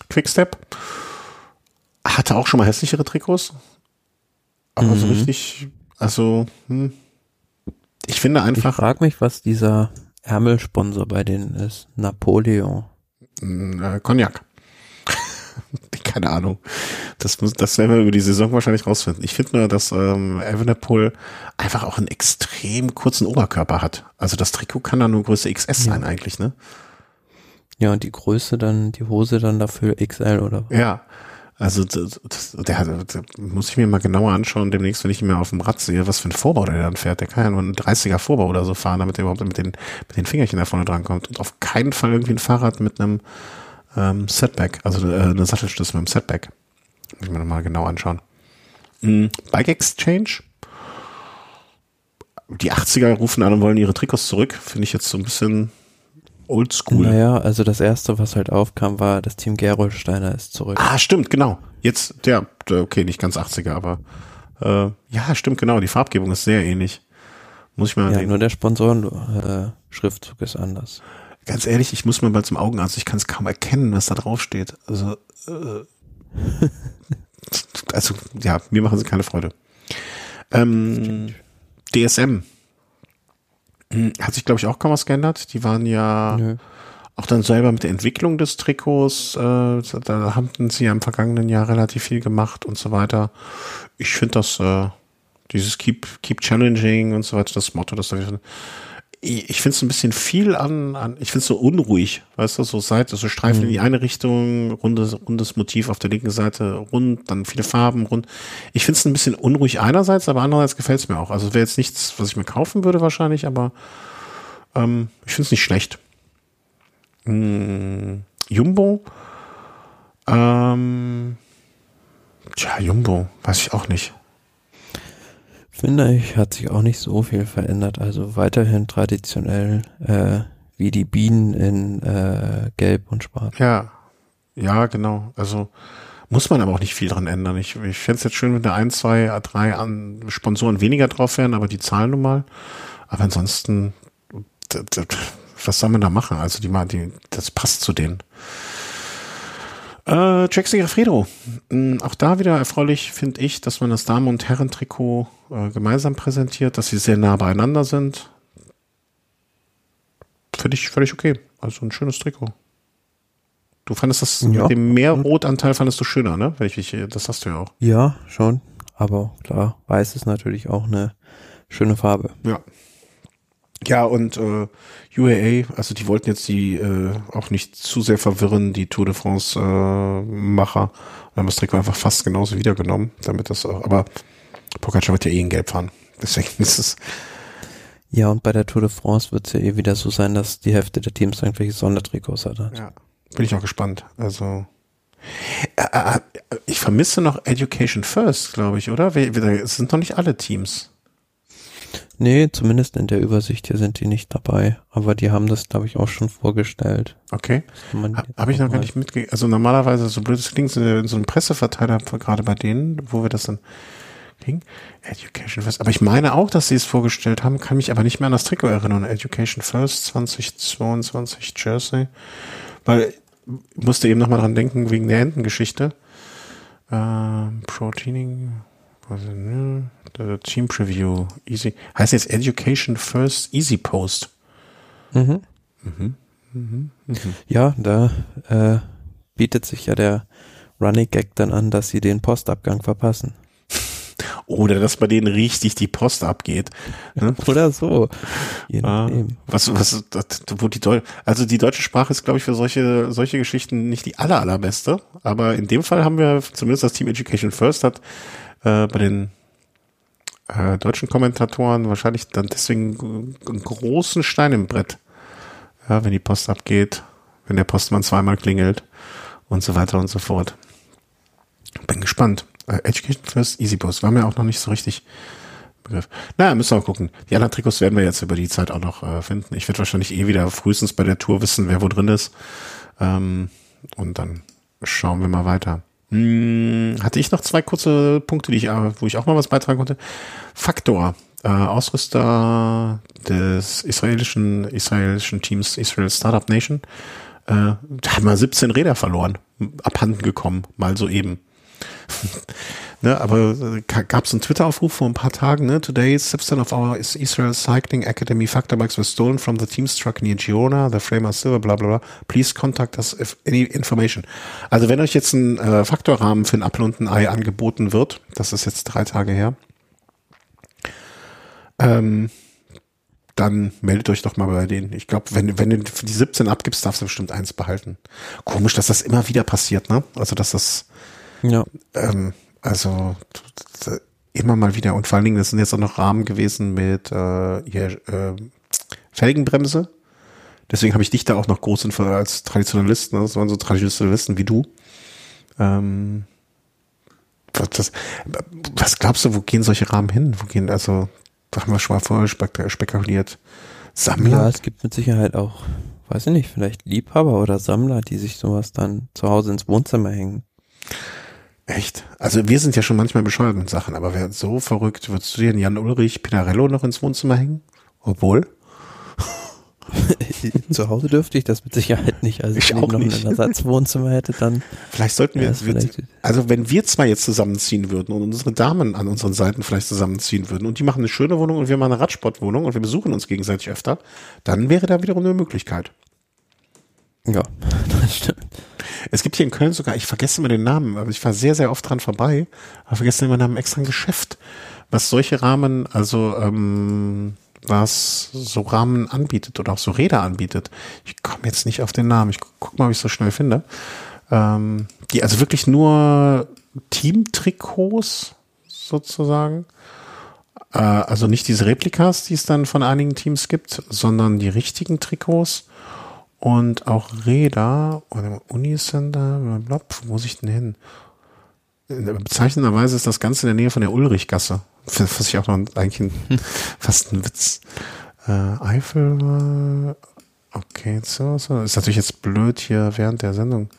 Quickstep hatte auch schon mal hässlichere Trikots. Aber mhm. so richtig, also, hm, ich finde einfach. Ich frage mich, was dieser Ärmelsponsor bei denen ist. Napoleon. Hm, äh, Cognac. *laughs* Keine Ahnung. Das, muss, das werden wir über die Saison wahrscheinlich rausfinden. Ich finde nur, dass ähm, Evenepoel einfach auch einen extrem kurzen Oberkörper hat. Also das Trikot kann da nur Größe XS ja. sein eigentlich, ne? Ja, und die Größe dann, die Hose dann dafür XL oder? Ja, also das, das, der, der muss ich mir mal genauer anschauen, demnächst, wenn ich ihn mal auf dem Rad sehe, was für ein Vorbau der dann fährt. Der kann ja nur einen 30er Vorbau oder so fahren, damit er überhaupt mit den, mit den Fingerchen da vorne dran kommt. Und auf keinen Fall irgendwie ein Fahrrad mit einem ähm, Setback, also äh, eine Sattelstütze mit einem Setback. Muss ich mir nochmal genau anschauen. Mhm. Bike Exchange. Die 80er rufen an und wollen ihre Trikots zurück. Finde ich jetzt so ein bisschen oldschool. Naja, also das erste, was halt aufkam, war, das Team Gerolsteiner ist zurück. Ah, stimmt, genau. Jetzt, der, okay, nicht ganz 80er, aber äh, ja, stimmt, genau. Die Farbgebung ist sehr ähnlich. Muss ich mal. Ja, sehen. nur der Sponsoren-Schriftzug äh, ist anders. Ganz ehrlich, ich muss mal mal zum Augenarzt. Ich kann es kaum erkennen, was da drauf steht. Also, äh, *laughs* also ja, mir machen sie keine Freude. Ähm, DSM hm, hat sich, glaube ich, auch kaum was geändert. Die waren ja Nö. auch dann selber mit der Entwicklung des Trikots, äh, da haben sie ja im vergangenen Jahr relativ viel gemacht und so weiter. Ich finde das, äh, dieses Keep, Keep Challenging und so weiter, das Motto, das da ich finde es ein bisschen viel an, an ich finde es so unruhig, weißt du, so Seite, so Streifen mhm. in die eine Richtung, rundes, rundes Motiv auf der linken Seite, rund, dann viele Farben, rund. Ich finde es ein bisschen unruhig einerseits, aber andererseits gefällt es mir auch. Also wäre jetzt nichts, was ich mir kaufen würde wahrscheinlich, aber ähm, ich finde es nicht schlecht. Hm, Jumbo, ähm, tja, Jumbo, weiß ich auch nicht finde ich, hat sich auch nicht so viel verändert. Also weiterhin traditionell äh, wie die Bienen in äh, Gelb und Schwarz. Ja, ja, genau. Also muss man aber auch nicht viel dran ändern. Ich, ich fände es jetzt schön, wenn da ein, zwei, drei an Sponsoren weniger drauf wären, aber die zahlen nun mal. Aber ansonsten, was soll man da machen? Also die, die das passt zu denen. Äh, Jack Segafredo. Mm, auch da wieder erfreulich finde ich, dass man das Damen- und Herren-Trikot äh, gemeinsam präsentiert, dass sie sehr nah beieinander sind. Finde ich völlig okay. Also ein schönes Trikot. Du fandest das ja. mit dem mehr Rotanteil fandest du schöner, ne? Wenn ich, das hast du ja auch. Ja, schon. Aber klar, weiß ist natürlich auch eine schöne Farbe. Ja. Ja, und äh, UAA, also die wollten jetzt die äh, auch nicht zu sehr verwirren, die Tour de France äh, haben das Trikot einfach fast genauso wiedergenommen, damit das auch, aber Pogacar wird ja eh in Gelb fahren. Deswegen ist es. Ja, und bei der Tour de France wird es ja eh wieder so sein, dass die Hälfte der Teams irgendwelche Sondertrikots hat. Ja, bin ich auch gespannt. Also äh, äh, ich vermisse noch Education First, glaube ich, oder? Es sind noch nicht alle Teams. Nee, zumindest in der Übersicht hier sind die nicht dabei. Aber die haben das, glaube ich, auch schon vorgestellt. Okay. Ha, Habe ich noch gar nicht mitgekriegt. Also normalerweise, so blöd es klingt, in so einem Presseverteiler gerade bei denen, wo wir das dann kriegen. Education First. Aber ich meine auch, dass sie es vorgestellt haben, kann mich aber nicht mehr an das Trikot erinnern. Education First 2022 Jersey. Weil ich musste eben nochmal dran denken, wegen der Entengeschichte. Ähm, Proteining, Ne? Team Preview, Easy. Heißt jetzt Education First Easy Post. Mhm. Mhm. Mhm. Mhm. Ja, da äh, bietet sich ja der Running Gag dann an, dass sie den Postabgang verpassen. *laughs* Oder dass bei denen richtig die Post abgeht. Ne? *laughs* Oder so. Ah, was, was, wo die Deu also die deutsche Sprache ist, glaube ich, für solche, solche Geschichten nicht die aller, allerbeste. Aber in dem Fall haben wir zumindest das Team Education First hat äh, bei den äh, deutschen Kommentatoren wahrscheinlich dann deswegen einen großen Stein im Brett. Ja, wenn die Post abgeht, wenn der Postmann zweimal klingelt und so weiter und so fort. Bin gespannt. Äh, Education First Easy Post war mir auch noch nicht so richtig Begriff. Naja, müssen wir mal gucken. Die anderen Trikots werden wir jetzt über die Zeit auch noch äh, finden. Ich werde wahrscheinlich eh wieder frühestens bei der Tour wissen, wer wo drin ist. Ähm, und dann schauen wir mal weiter. Hm, hatte ich noch zwei kurze Punkte, die ich, äh, wo ich auch mal was beitragen konnte. Faktor, äh, Ausrüster des israelischen, israelischen Teams Israel Startup Nation, äh, haben mal 17 Räder verloren, abhanden gekommen, mal so eben. Ne, aber äh, gab es einen Twitter-Aufruf vor ein paar Tagen, ne? Today, 17 of our Israel Cycling Academy Factor Bikes were stolen from the team's truck near Girona. The frame are silver, bla bla bla. Please contact us if any information. Also wenn euch jetzt ein äh, Faktorrahmen für ein Apfel und ein Ei angeboten wird, das ist jetzt drei Tage her, ähm, dann meldet euch doch mal bei denen. Ich glaube, wenn, wenn du die 17 abgibst, darfst du bestimmt eins behalten. Komisch, dass das immer wieder passiert, ne? Also, dass das, ja. ähm, also, immer mal wieder. Und vor allen Dingen, das sind jetzt auch noch Rahmen gewesen mit äh, hier, äh, Felgenbremse. Deswegen habe ich dich da auch noch groß als Traditionalist. Ne? Das waren so Traditionalisten wie du. Ähm, was, das, was glaubst du, wo gehen solche Rahmen hin? Wo gehen, also, da haben wir schon mal vorher spekuliert. Sammler? Ja, es gibt mit Sicherheit auch, weiß ich nicht, vielleicht Liebhaber oder Sammler, die sich sowas dann zu Hause ins Wohnzimmer hängen. Echt? Also wir sind ja schon manchmal bescheuert mit Sachen, aber wer so verrückt, würdest du dir Jan Ulrich Pinarello noch ins Wohnzimmer hängen? Obwohl? *laughs* Zu Hause dürfte ich das mit Sicherheit nicht. Also ich wenn ich noch nicht. ein Ersatzwohnzimmer hätte, dann. Vielleicht sollten wir, wir also wenn wir zwei jetzt zusammenziehen würden und unsere Damen an unseren Seiten vielleicht zusammenziehen würden und die machen eine schöne Wohnung und wir machen eine Radsportwohnung und wir besuchen uns gegenseitig öfter, dann wäre da wiederum eine Möglichkeit. Ja, *laughs* das stimmt. Es gibt hier in Köln sogar, ich vergesse immer den Namen, aber ich war sehr, sehr oft dran vorbei, aber vergesse immer den Namen extra ein Geschäft, was solche Rahmen, also ähm, was so Rahmen anbietet oder auch so Räder anbietet. Ich komme jetzt nicht auf den Namen. Ich guck mal, ob ich es so schnell finde. Ähm, die also wirklich nur Teamtrikots sozusagen. Äh, also nicht diese Replikas, die es dann von einigen Teams gibt, sondern die richtigen Trikots und auch Räder oder Unisender, blablabla. wo muss ich denn hin? Bezeichnenderweise ist das Ganze in der Nähe von der Ulrichgasse. Was ich auch noch eigentlich ein, *laughs* fast ein Witz. Äh, Eifel, okay, so, so. Ist natürlich jetzt blöd, hier während der Sendung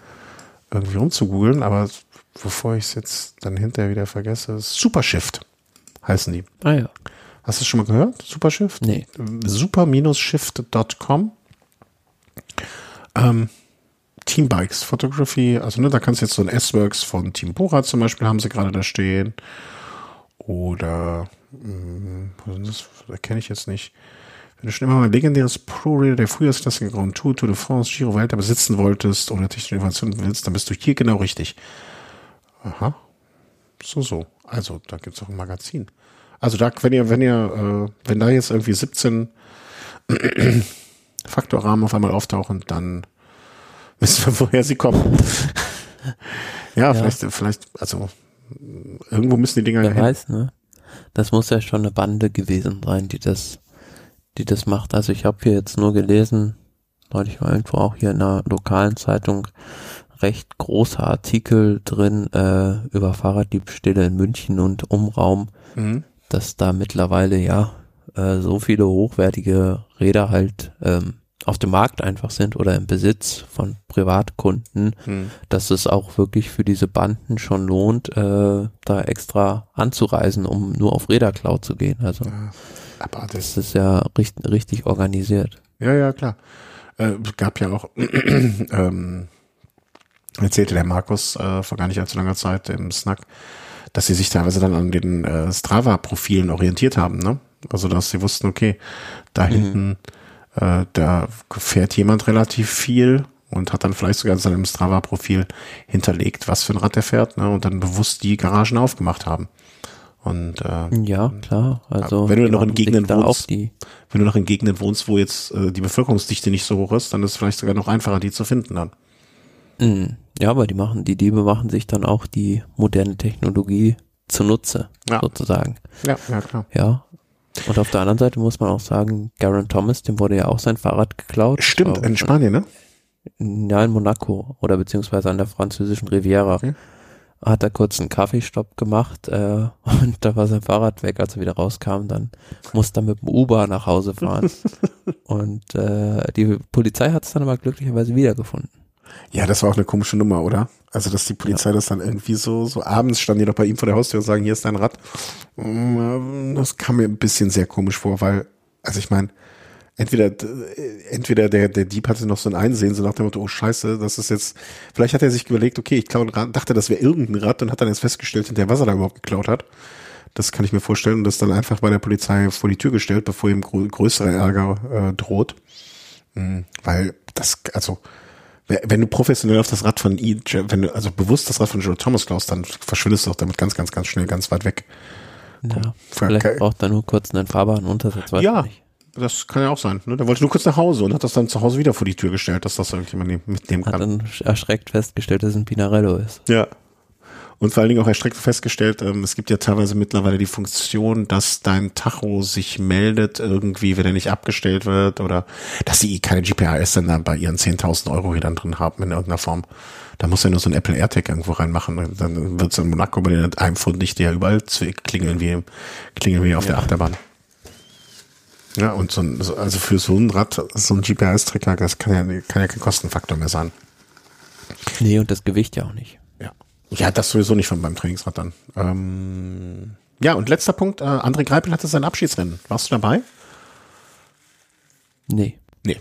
irgendwie rumzugoogeln, aber bevor ich es jetzt dann hinterher wieder vergesse, Supershift heißen die. Ah ja. Hast du es schon mal gehört? Supershift? Nee. Super-shift.com. Ähm, Teambikes Photography, also ne, da kannst du jetzt so ein S-Works von Team Bora zum Beispiel, haben sie gerade da stehen. Oder, mh, hm, das erkenne ich jetzt nicht. Wenn du schon immer mal ein legendäres Pro-Rail der Frühjahrsklasse Grand Tour, Tour de France, Giro Welter besitzen wolltest oder technische Innovationen willst, dann bist du hier genau richtig. Aha. So, so. Also, da gibt's auch ein Magazin. Also da, wenn ihr, wenn ihr, äh, wenn da jetzt irgendwie 17 Faktorrahmen auf einmal auftauchen, dann *laughs* wissen wir, woher sie kommen. ja, ja, vielleicht, vielleicht, also irgendwo müssen die Dinger Wer hin. weiß, ne? Das muss ja schon eine Bande gewesen sein, die das, die das macht. Also ich habe hier jetzt nur gelesen, neulich war irgendwo auch hier in einer lokalen Zeitung recht großer Artikel drin äh, über Fahrraddiebstähle in München und Umraum, mhm. dass da mittlerweile ja äh, so viele hochwertige Räder halt ähm, auf dem Markt einfach sind oder im Besitz von Privatkunden, hm. dass es auch wirklich für diese Banden schon lohnt, äh, da extra anzureisen, um nur auf Räderklau zu gehen. Also ja, aber das, das ist ja richtig, richtig organisiert. Ja, ja, klar. Äh, gab ja auch, *clears throat* ähm, erzählte der Markus äh, vor gar nicht allzu langer Zeit im Snack, dass sie sich teilweise dann an den äh, Strava-Profilen orientiert haben, ne? Also dass sie wussten, okay, da mhm. hinten äh, da fährt jemand relativ viel und hat dann vielleicht sogar in seinem Strava-Profil hinterlegt, was für ein Rad er fährt, ne, und dann bewusst die Garagen aufgemacht haben. Und äh, ja, klar. Also wenn du noch in Gegenden wohnst, wenn du noch in Gegenden wohnst, wo jetzt äh, die Bevölkerungsdichte nicht so hoch ist, dann ist es vielleicht sogar noch einfacher, die zu finden dann. Mm, ja, aber die machen, die Diebe machen sich dann auch die moderne Technologie zunutze, ja. sozusagen. Ja, ja, klar. Ja, und auf der anderen Seite muss man auch sagen, Garen Thomas, dem wurde ja auch sein Fahrrad geklaut. Stimmt, in Spanien, ne? Ja, in Monaco oder beziehungsweise an der französischen Riviera. Okay. hat er kurz einen Kaffeestopp gemacht äh, *laughs* und da war sein Fahrrad weg, als er wieder rauskam. Dann musste er mit dem Uber nach Hause fahren. *laughs* und äh, die Polizei hat es dann aber glücklicherweise wiedergefunden. Ja, das war auch eine komische Nummer, oder? Also, dass die Polizei ja. das dann irgendwie so, so abends standen die doch bei ihm vor der Haustür und sagen, hier ist dein Rad. Mm, das kam mir ein bisschen sehr komisch vor, weil, also ich meine, entweder, entweder der, der Dieb hatte noch so ein Einsehen, so nach dem Motto, oh scheiße, das ist jetzt, vielleicht hat er sich überlegt, okay, ich klaue ein Rad, dachte, das wäre irgendein Rad und hat dann jetzt festgestellt, hinter was er da überhaupt geklaut hat. Das kann ich mir vorstellen und das dann einfach bei der Polizei vor die Tür gestellt, bevor ihm größere Ärger äh, droht. Mhm, weil das, also, wenn du professionell auf das Rad von E, wenn du also bewusst das Rad von Joe Thomas klaust, dann verschwindest du auch damit ganz, ganz, ganz schnell ganz weit weg. Ja, vielleicht braucht er nur kurz einen fahrbaren Untersatz. Ja, das kann ja auch sein. Ne? Der wollte nur kurz nach Hause und hat das dann zu Hause wieder vor die Tür gestellt, dass das irgendjemand mitnehmen kann. Hat dann erschreckt festgestellt, dass es ein Pinarello ist. Ja, und vor allen Dingen auch erstreckt festgestellt, ähm, es gibt ja teilweise mittlerweile die Funktion, dass dein Tacho sich meldet irgendwie, wenn er nicht abgestellt wird oder dass sie keine GPRS-Sender bei ihren 10.000 Euro hier dann drin haben in irgendeiner Form. Da muss er nur so ein Apple AirTag irgendwo reinmachen. Dann wird es in Monaco bei den iPhone nicht ja überall klingeln wie, klingeln wie auf ja. der Achterbahn. Ja, und so ein, also für so ein Rad, so ein GPS-Tracker, das kann ja, kann ja kein Kostenfaktor mehr sein. Nee, und das Gewicht ja auch nicht. Ja, das sowieso nicht von beim Trainingsrad dann. Ähm, ja, und letzter Punkt, äh, André Greipel hatte sein Abschiedsrennen. Warst du dabei? Nee. Nee.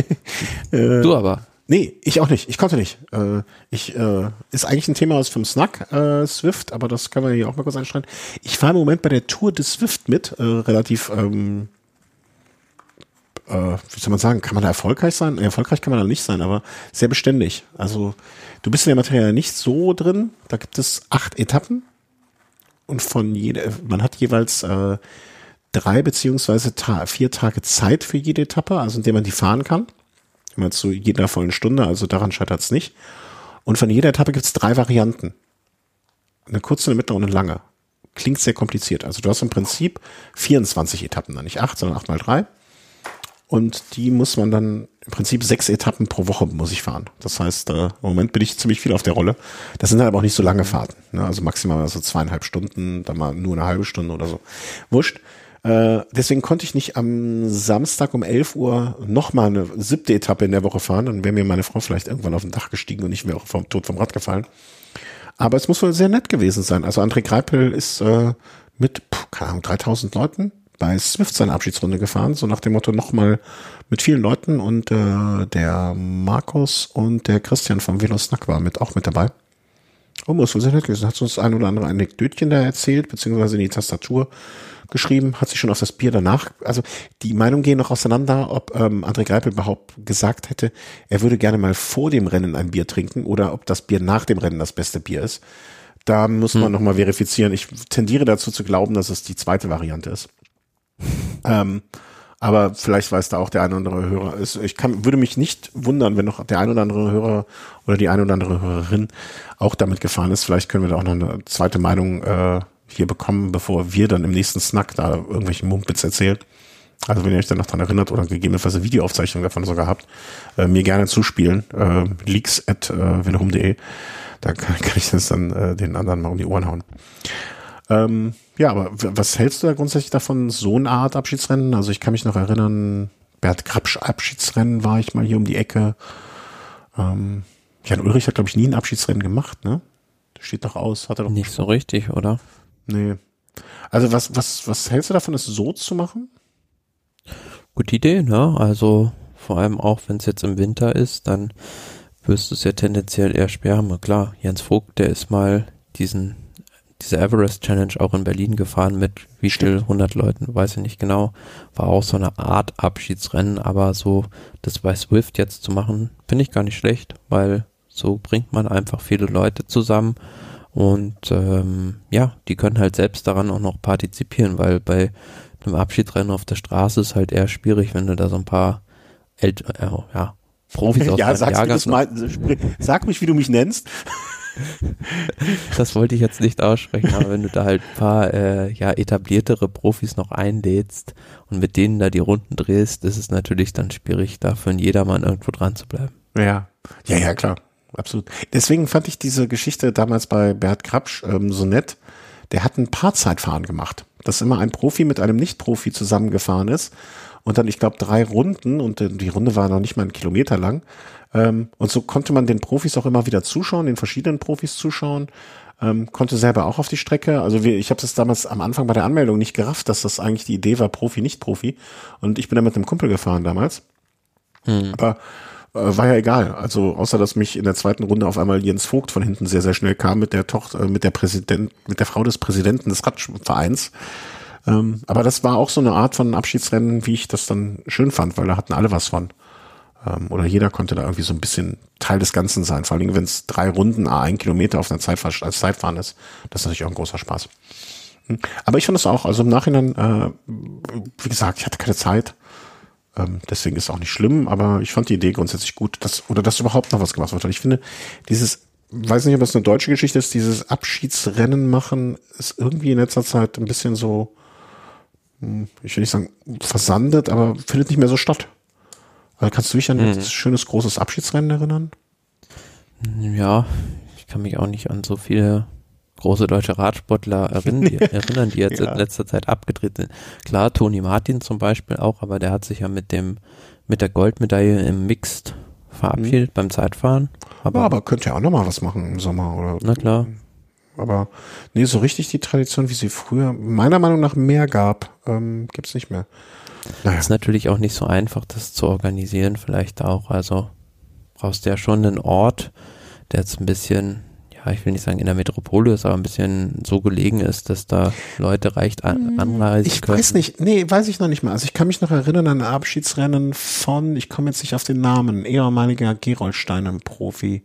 *laughs* äh, du aber. Nee, ich auch nicht. Ich konnte nicht. Äh, ich äh, ist eigentlich ein Thema aus vom Snack äh, Swift, aber das kann man hier auch mal kurz einstellen. Ich fahre im Moment bei der Tour des Swift mit, äh, relativ ähm, äh, wie soll man sagen, kann man da erfolgreich sein? Erfolgreich kann man da nicht sein, aber sehr beständig. Also du bist in der Materie nicht so drin. Da gibt es acht Etappen und von jeder, man hat jeweils äh, drei beziehungsweise ta vier Tage Zeit für jede Etappe, also indem man die fahren kann. Immer zu jeder vollen Stunde, also daran scheitert es nicht. Und von jeder Etappe gibt es drei Varianten. Eine kurze, eine mittlere und eine lange. Klingt sehr kompliziert. Also du hast im Prinzip 24 Etappen, nicht acht, sondern acht mal drei. Und die muss man dann im Prinzip sechs Etappen pro Woche muss ich fahren. Das heißt, äh, im Moment bin ich ziemlich viel auf der Rolle. Das sind halt aber auch nicht so lange Fahrten. Ne? Also maximal so zweieinhalb Stunden, dann mal nur eine halbe Stunde oder so. Wurscht. Äh, deswegen konnte ich nicht am Samstag um 11 Uhr noch mal eine siebte Etappe in der Woche fahren. Dann wäre mir meine Frau vielleicht irgendwann auf dem Dach gestiegen und ich wäre auch vom Tod vom Rad gefallen. Aber es muss wohl sehr nett gewesen sein. Also André Greipel ist äh, mit, keine Ahnung, 3000 Leuten bei Swift seine Abschiedsrunde gefahren, so nach dem Motto nochmal mit vielen Leuten und äh, der Markus und der Christian vom Velo Snack war mit auch mit dabei. Oh, muss wohl sehr nett gewesen. Hat uns ein oder andere Anekdötchen da erzählt, beziehungsweise in die Tastatur geschrieben, hat sich schon auf das Bier danach, also die Meinungen gehen noch auseinander, ob ähm, André Greipel überhaupt gesagt hätte, er würde gerne mal vor dem Rennen ein Bier trinken oder ob das Bier nach dem Rennen das beste Bier ist. Da muss man hm. nochmal verifizieren. Ich tendiere dazu zu glauben, dass es die zweite Variante ist. Ähm, aber vielleicht weiß da auch der eine oder andere Hörer. Ich kann, würde mich nicht wundern, wenn noch der ein oder andere Hörer oder die eine oder andere Hörerin auch damit gefahren ist. Vielleicht können wir da auch noch eine zweite Meinung äh, hier bekommen, bevor wir dann im nächsten Snack da irgendwelche Mumpitz erzählt. Also wenn ihr euch dann noch dran erinnert oder gegebenenfalls eine Videoaufzeichnung davon sogar habt, äh, mir gerne zuspielen. Äh, leaks at äh, Da kann, kann ich das dann äh, den anderen mal um die Ohren hauen. Ähm, ja, aber was hältst du da grundsätzlich davon, so eine Art Abschiedsrennen? Also ich kann mich noch erinnern, Bert Krapsch Abschiedsrennen war ich mal hier um die Ecke. Ähm, Jan Ulrich hat, glaube ich, nie ein Abschiedsrennen gemacht, ne? Das steht doch aus, hat er doch nicht so richtig, oder? Nee. Also was, was, was hältst du davon, es so zu machen? Gute Idee, ne? Also vor allem auch, wenn es jetzt im Winter ist, dann wirst du es ja tendenziell eher sperren. Klar, Jens Vogt, der ist mal diesen diese Everest Challenge auch in Berlin gefahren mit wie viel 100 Leuten, weiß ich nicht genau. War auch so eine Art Abschiedsrennen, aber so das bei Swift jetzt zu machen, finde ich gar nicht schlecht, weil so bringt man einfach viele Leute zusammen und ähm, ja, die können halt selbst daran auch noch partizipieren, weil bei einem Abschiedsrennen auf der Straße ist halt eher schwierig, wenn du da so ein paar Ält äh, ja, Profis *laughs* aus ja, sagst mal, sag mich, wie du mich nennst. *laughs* das wollte ich jetzt nicht aussprechen, aber wenn du da halt ein paar äh, ja, etabliertere Profis noch einlädst und mit denen da die Runden drehst, ist es natürlich dann schwierig, da für jedermann irgendwo dran zu bleiben. Ja, ja, ja, klar. absolut. Deswegen fand ich diese Geschichte damals bei Bert Krapsch ähm, so nett. Der hat ein Paarzeitfahren gemacht, dass immer ein Profi mit einem Nicht-Profi zusammengefahren ist und dann, ich glaube, drei Runden und die Runde war noch nicht mal einen Kilometer lang. Ähm, und so konnte man den Profis auch immer wieder zuschauen, den verschiedenen Profis zuschauen. Ähm, konnte selber auch auf die Strecke. Also wir, ich habe das damals am Anfang bei der Anmeldung nicht gerafft, dass das eigentlich die Idee war, Profi, nicht Profi. Und ich bin da mit einem Kumpel gefahren damals. Hm. Aber äh, war ja egal. Also außer dass mich in der zweiten Runde auf einmal Jens Vogt von hinten sehr sehr schnell kam mit der Tochter, äh, mit der Präsident, mit der Frau des Präsidenten des Radvereins. Ähm, aber das war auch so eine Art von Abschiedsrennen, wie ich das dann schön fand, weil da hatten alle was von. Ähm, oder jeder konnte da irgendwie so ein bisschen Teil des Ganzen sein. Vor allem, wenn es drei Runden, a ein Kilometer auf einer Zeitfahr als Zeitfahren ist, das ist natürlich auch ein großer Spaß. Hm. Aber ich fand das auch, also im Nachhinein, äh, wie gesagt, ich hatte keine Zeit. Ähm, deswegen ist es auch nicht schlimm, aber ich fand die Idee grundsätzlich gut, dass, oder dass überhaupt noch was gemacht wird. Ich finde, dieses, weiß nicht, ob das eine deutsche Geschichte ist, dieses Abschiedsrennen machen, ist irgendwie in letzter Zeit ein bisschen so, ich will nicht sagen versandet, aber findet nicht mehr so statt. Also kannst du dich an mhm. ein schönes großes Abschiedsrennen erinnern? Ja, ich kann mich auch nicht an so viele große deutsche Radsportler erinnern, die, *laughs* erinnern, die jetzt ja. in letzter Zeit abgedreht sind. Klar, Toni Martin zum Beispiel auch, aber der hat sich ja mit dem, mit der Goldmedaille im Mixed verabschiedet mhm. beim Zeitfahren. Aber, ja, aber könnte ja auch nochmal was machen im Sommer, oder? Na klar. Aber nee, so richtig die Tradition, wie sie früher meiner Meinung nach mehr gab, ähm, gibt's nicht mehr. Naja. Ist natürlich auch nicht so einfach, das zu organisieren, vielleicht auch. Also brauchst du ja schon einen Ort, der jetzt ein bisschen ja, ich will nicht sagen in der Metropole ist, aber ein bisschen so gelegen ist, dass da Leute reicht an, hm, anreisen Ich können. weiß nicht, nee, weiß ich noch nicht mal. Also ich kann mich noch erinnern an ein Abschiedsrennen von, ich komme jetzt nicht auf den Namen, ehemaliger Gerolsteinen-Profi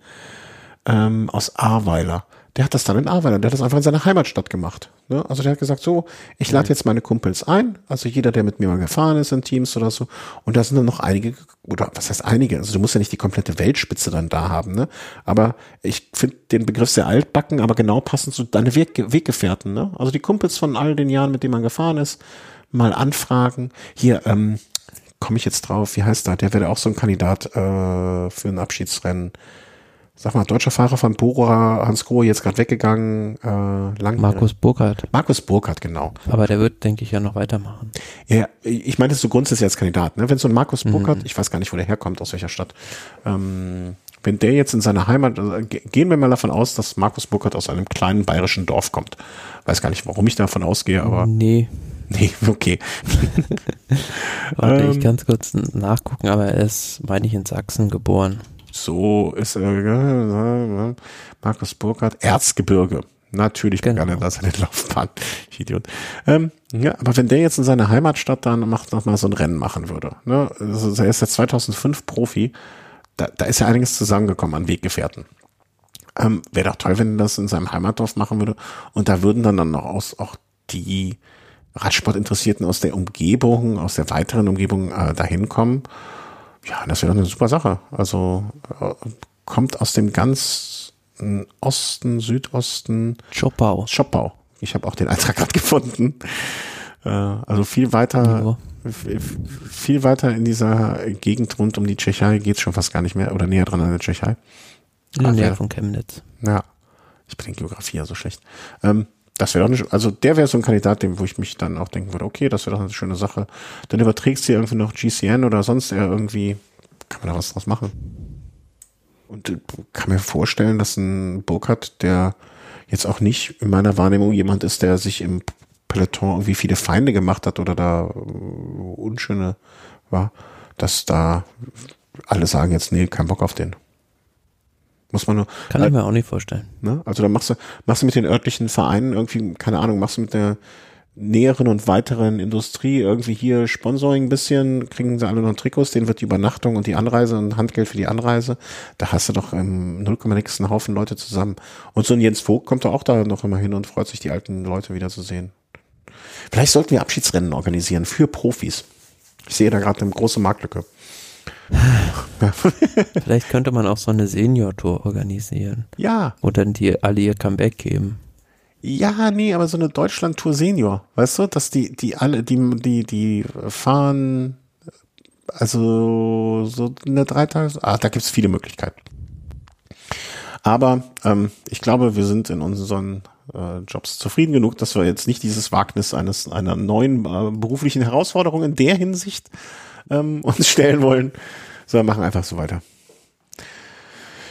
ähm, aus Ahrweiler der hat das dann in Ahrweiler, der hat das einfach in seiner Heimatstadt gemacht. Ne? Also der hat gesagt, so, ich lade mhm. jetzt meine Kumpels ein, also jeder, der mit mir mal gefahren ist in Teams oder so. Und da sind dann noch einige, oder was heißt einige? Also du musst ja nicht die komplette Weltspitze dann da haben, ne? Aber ich finde den Begriff sehr altbacken, aber genau passend zu deine Weg Weggefährten, ne? Also die Kumpels von all den Jahren, mit denen man gefahren ist, mal anfragen. Hier, ähm, komme ich jetzt drauf, wie heißt der? Der wäre auch so ein Kandidat äh, für ein Abschiedsrennen sag mal, deutscher Fahrer von Bora, Hans Grohe, jetzt gerade weggegangen, äh, lang. Markus Burkhardt. Markus Burkhardt, genau. Aber der wird, denke ich, ja noch weitermachen. Ja, ich meine, das so grundsätzlich als Kandidat, ne? Wenn so ein Markus mhm. Burkhardt, ich weiß gar nicht, wo der herkommt, aus welcher Stadt, ähm, wenn der jetzt in seiner Heimat, also gehen wir mal davon aus, dass Markus Burkhardt aus einem kleinen bayerischen Dorf kommt. Weiß gar nicht, warum ich davon ausgehe, aber. Nee. Nee, *laughs* okay. *laughs* Warte, ähm, ich kann es kurz nachgucken, aber er ist, meine ich, in Sachsen geboren. So ist er. Markus Burkhardt, Erzgebirge. Natürlich genau. begann er da seine *laughs* Laufbahn. Idiot. Ähm, ja, aber wenn der jetzt in seiner Heimatstadt dann macht, noch mal so ein Rennen machen würde, ne? Also er ist seit 2005 Profi, da, da ist ja einiges zusammengekommen an Weggefährten. Ähm, Wäre doch toll, wenn er das in seinem Heimatdorf machen würde. Und da würden dann dann noch aus, auch die Radsportinteressierten aus der Umgebung, aus der weiteren Umgebung äh, dahin kommen ja, das wäre eine super Sache. Also äh, kommt aus dem ganz Osten, Südosten. Schoppau. Schoppau. Ich habe auch den Eintrag gerade *laughs* gefunden. Äh, also viel weiter, ja. viel weiter in dieser Gegend rund um die Tschechei geht's schon fast gar nicht mehr oder näher dran an der Tschechei. In der Nähe von Chemnitz. Ja. Ich bin in Geografie ja so schlecht. Ähm, das wäre doch nicht, also der wäre so ein Kandidat, dem, wo ich mich dann auch denken würde, okay, das wäre doch eine schöne Sache. Dann überträgst du irgendwie noch GCN oder sonst irgendwie, kann man da was draus machen. Und äh, kann mir vorstellen, dass ein Burkhardt, der jetzt auch nicht in meiner Wahrnehmung jemand ist, der sich im Peloton irgendwie viele Feinde gemacht hat oder da äh, unschöne war, dass da alle sagen jetzt, nee, kein Bock auf den. Muss man nur. Kann ich äh, mir auch nicht vorstellen. Ne? Also da machst du, machst du mit den örtlichen Vereinen irgendwie, keine Ahnung, machst du mit der näheren und weiteren Industrie irgendwie hier Sponsoring ein bisschen, kriegen sie alle noch Trikots, denen wird die Übernachtung und die Anreise und Handgeld für die Anreise. Da hast du doch im 0,6 einen Haufen Leute zusammen. Und so ein Jens Vogt kommt doch auch da noch immer hin und freut sich, die alten Leute wieder zu sehen. Vielleicht sollten wir Abschiedsrennen organisieren für Profis. Ich sehe da gerade eine große Marktlücke. *laughs* Vielleicht könnte man auch so eine Senior-Tour organisieren. Ja. Wo dann die alle ihr Comeback geben. Ja, nee, aber so eine Deutschland-Tour Senior, weißt du, dass die, die alle, die, die, die fahren, also so eine drei Tage, ah, da gibt's viele Möglichkeiten. Aber ähm, ich glaube, wir sind in unseren äh, Jobs zufrieden genug, dass wir jetzt nicht dieses Wagnis eines einer neuen äh, beruflichen Herausforderung in der Hinsicht ähm, *laughs* uns stellen wollen, sondern machen einfach so weiter.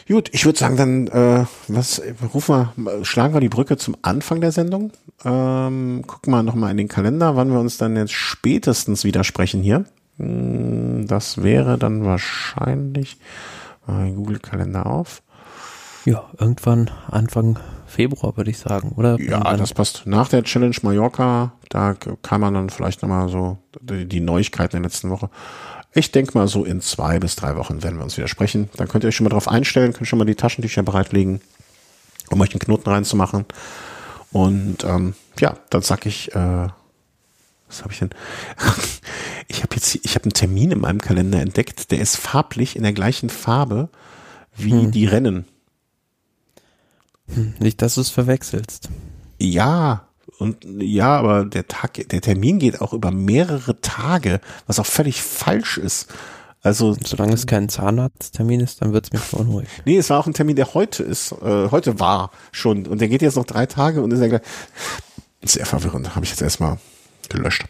Gut, ich würde sagen, dann äh, was rufen wir, schlagen wir die Brücke zum Anfang der Sendung. Ähm, gucken wir nochmal in den Kalender, wann wir uns dann jetzt spätestens widersprechen hier. Hm, das wäre dann wahrscheinlich äh, Google Kalender auf. Ja, irgendwann Anfang Februar würde ich sagen, oder? Ja, das passt. Nach der Challenge Mallorca, da kann man dann vielleicht nochmal so die, die Neuigkeiten der letzten Woche. Ich denke mal, so in zwei bis drei Wochen werden wir uns wieder sprechen. Dann könnt ihr euch schon mal drauf einstellen, könnt schon mal die Taschentücher bereitlegen, um euch einen Knoten reinzumachen. Und ähm, ja, dann sag ich, äh, was habe ich denn? *laughs* Ich habe jetzt, ich habe einen Termin in meinem Kalender entdeckt, der ist farblich in der gleichen Farbe wie hm. die Rennen. Hm, nicht, dass du es verwechselst. Ja, und ja, aber der Tag, der Termin geht auch über mehrere Tage, was auch völlig falsch ist. Also solange es kein Zahnarzttermin ist, dann wird es mich beunruhigen. Nee, es war auch ein Termin, der heute ist, äh, heute war schon und der geht jetzt noch drei Tage und ist ja gleich sehr verwirrend. Habe ich jetzt erstmal gelöscht.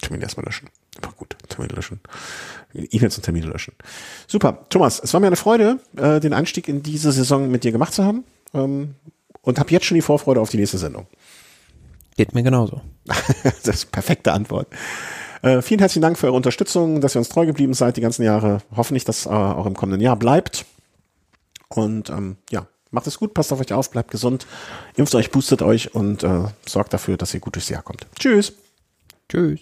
Termin erstmal löschen. War gut, Termin löschen. E-Mails und Termine löschen. Super, Thomas, es war mir eine Freude, äh, den Einstieg in diese Saison mit dir gemacht zu haben ähm, und habe jetzt schon die Vorfreude auf die nächste Sendung. Geht mir genauso. *laughs* das ist perfekte Antwort. Äh, vielen herzlichen Dank für eure Unterstützung, dass ihr uns treu geblieben seid die ganzen Jahre. Hoffentlich, dass äh, auch im kommenden Jahr bleibt. Und ähm, ja, macht es gut, passt auf euch auf, bleibt gesund, impft euch, boostet euch und äh, sorgt dafür, dass ihr gut durchs Jahr kommt. Tschüss. Tschüss.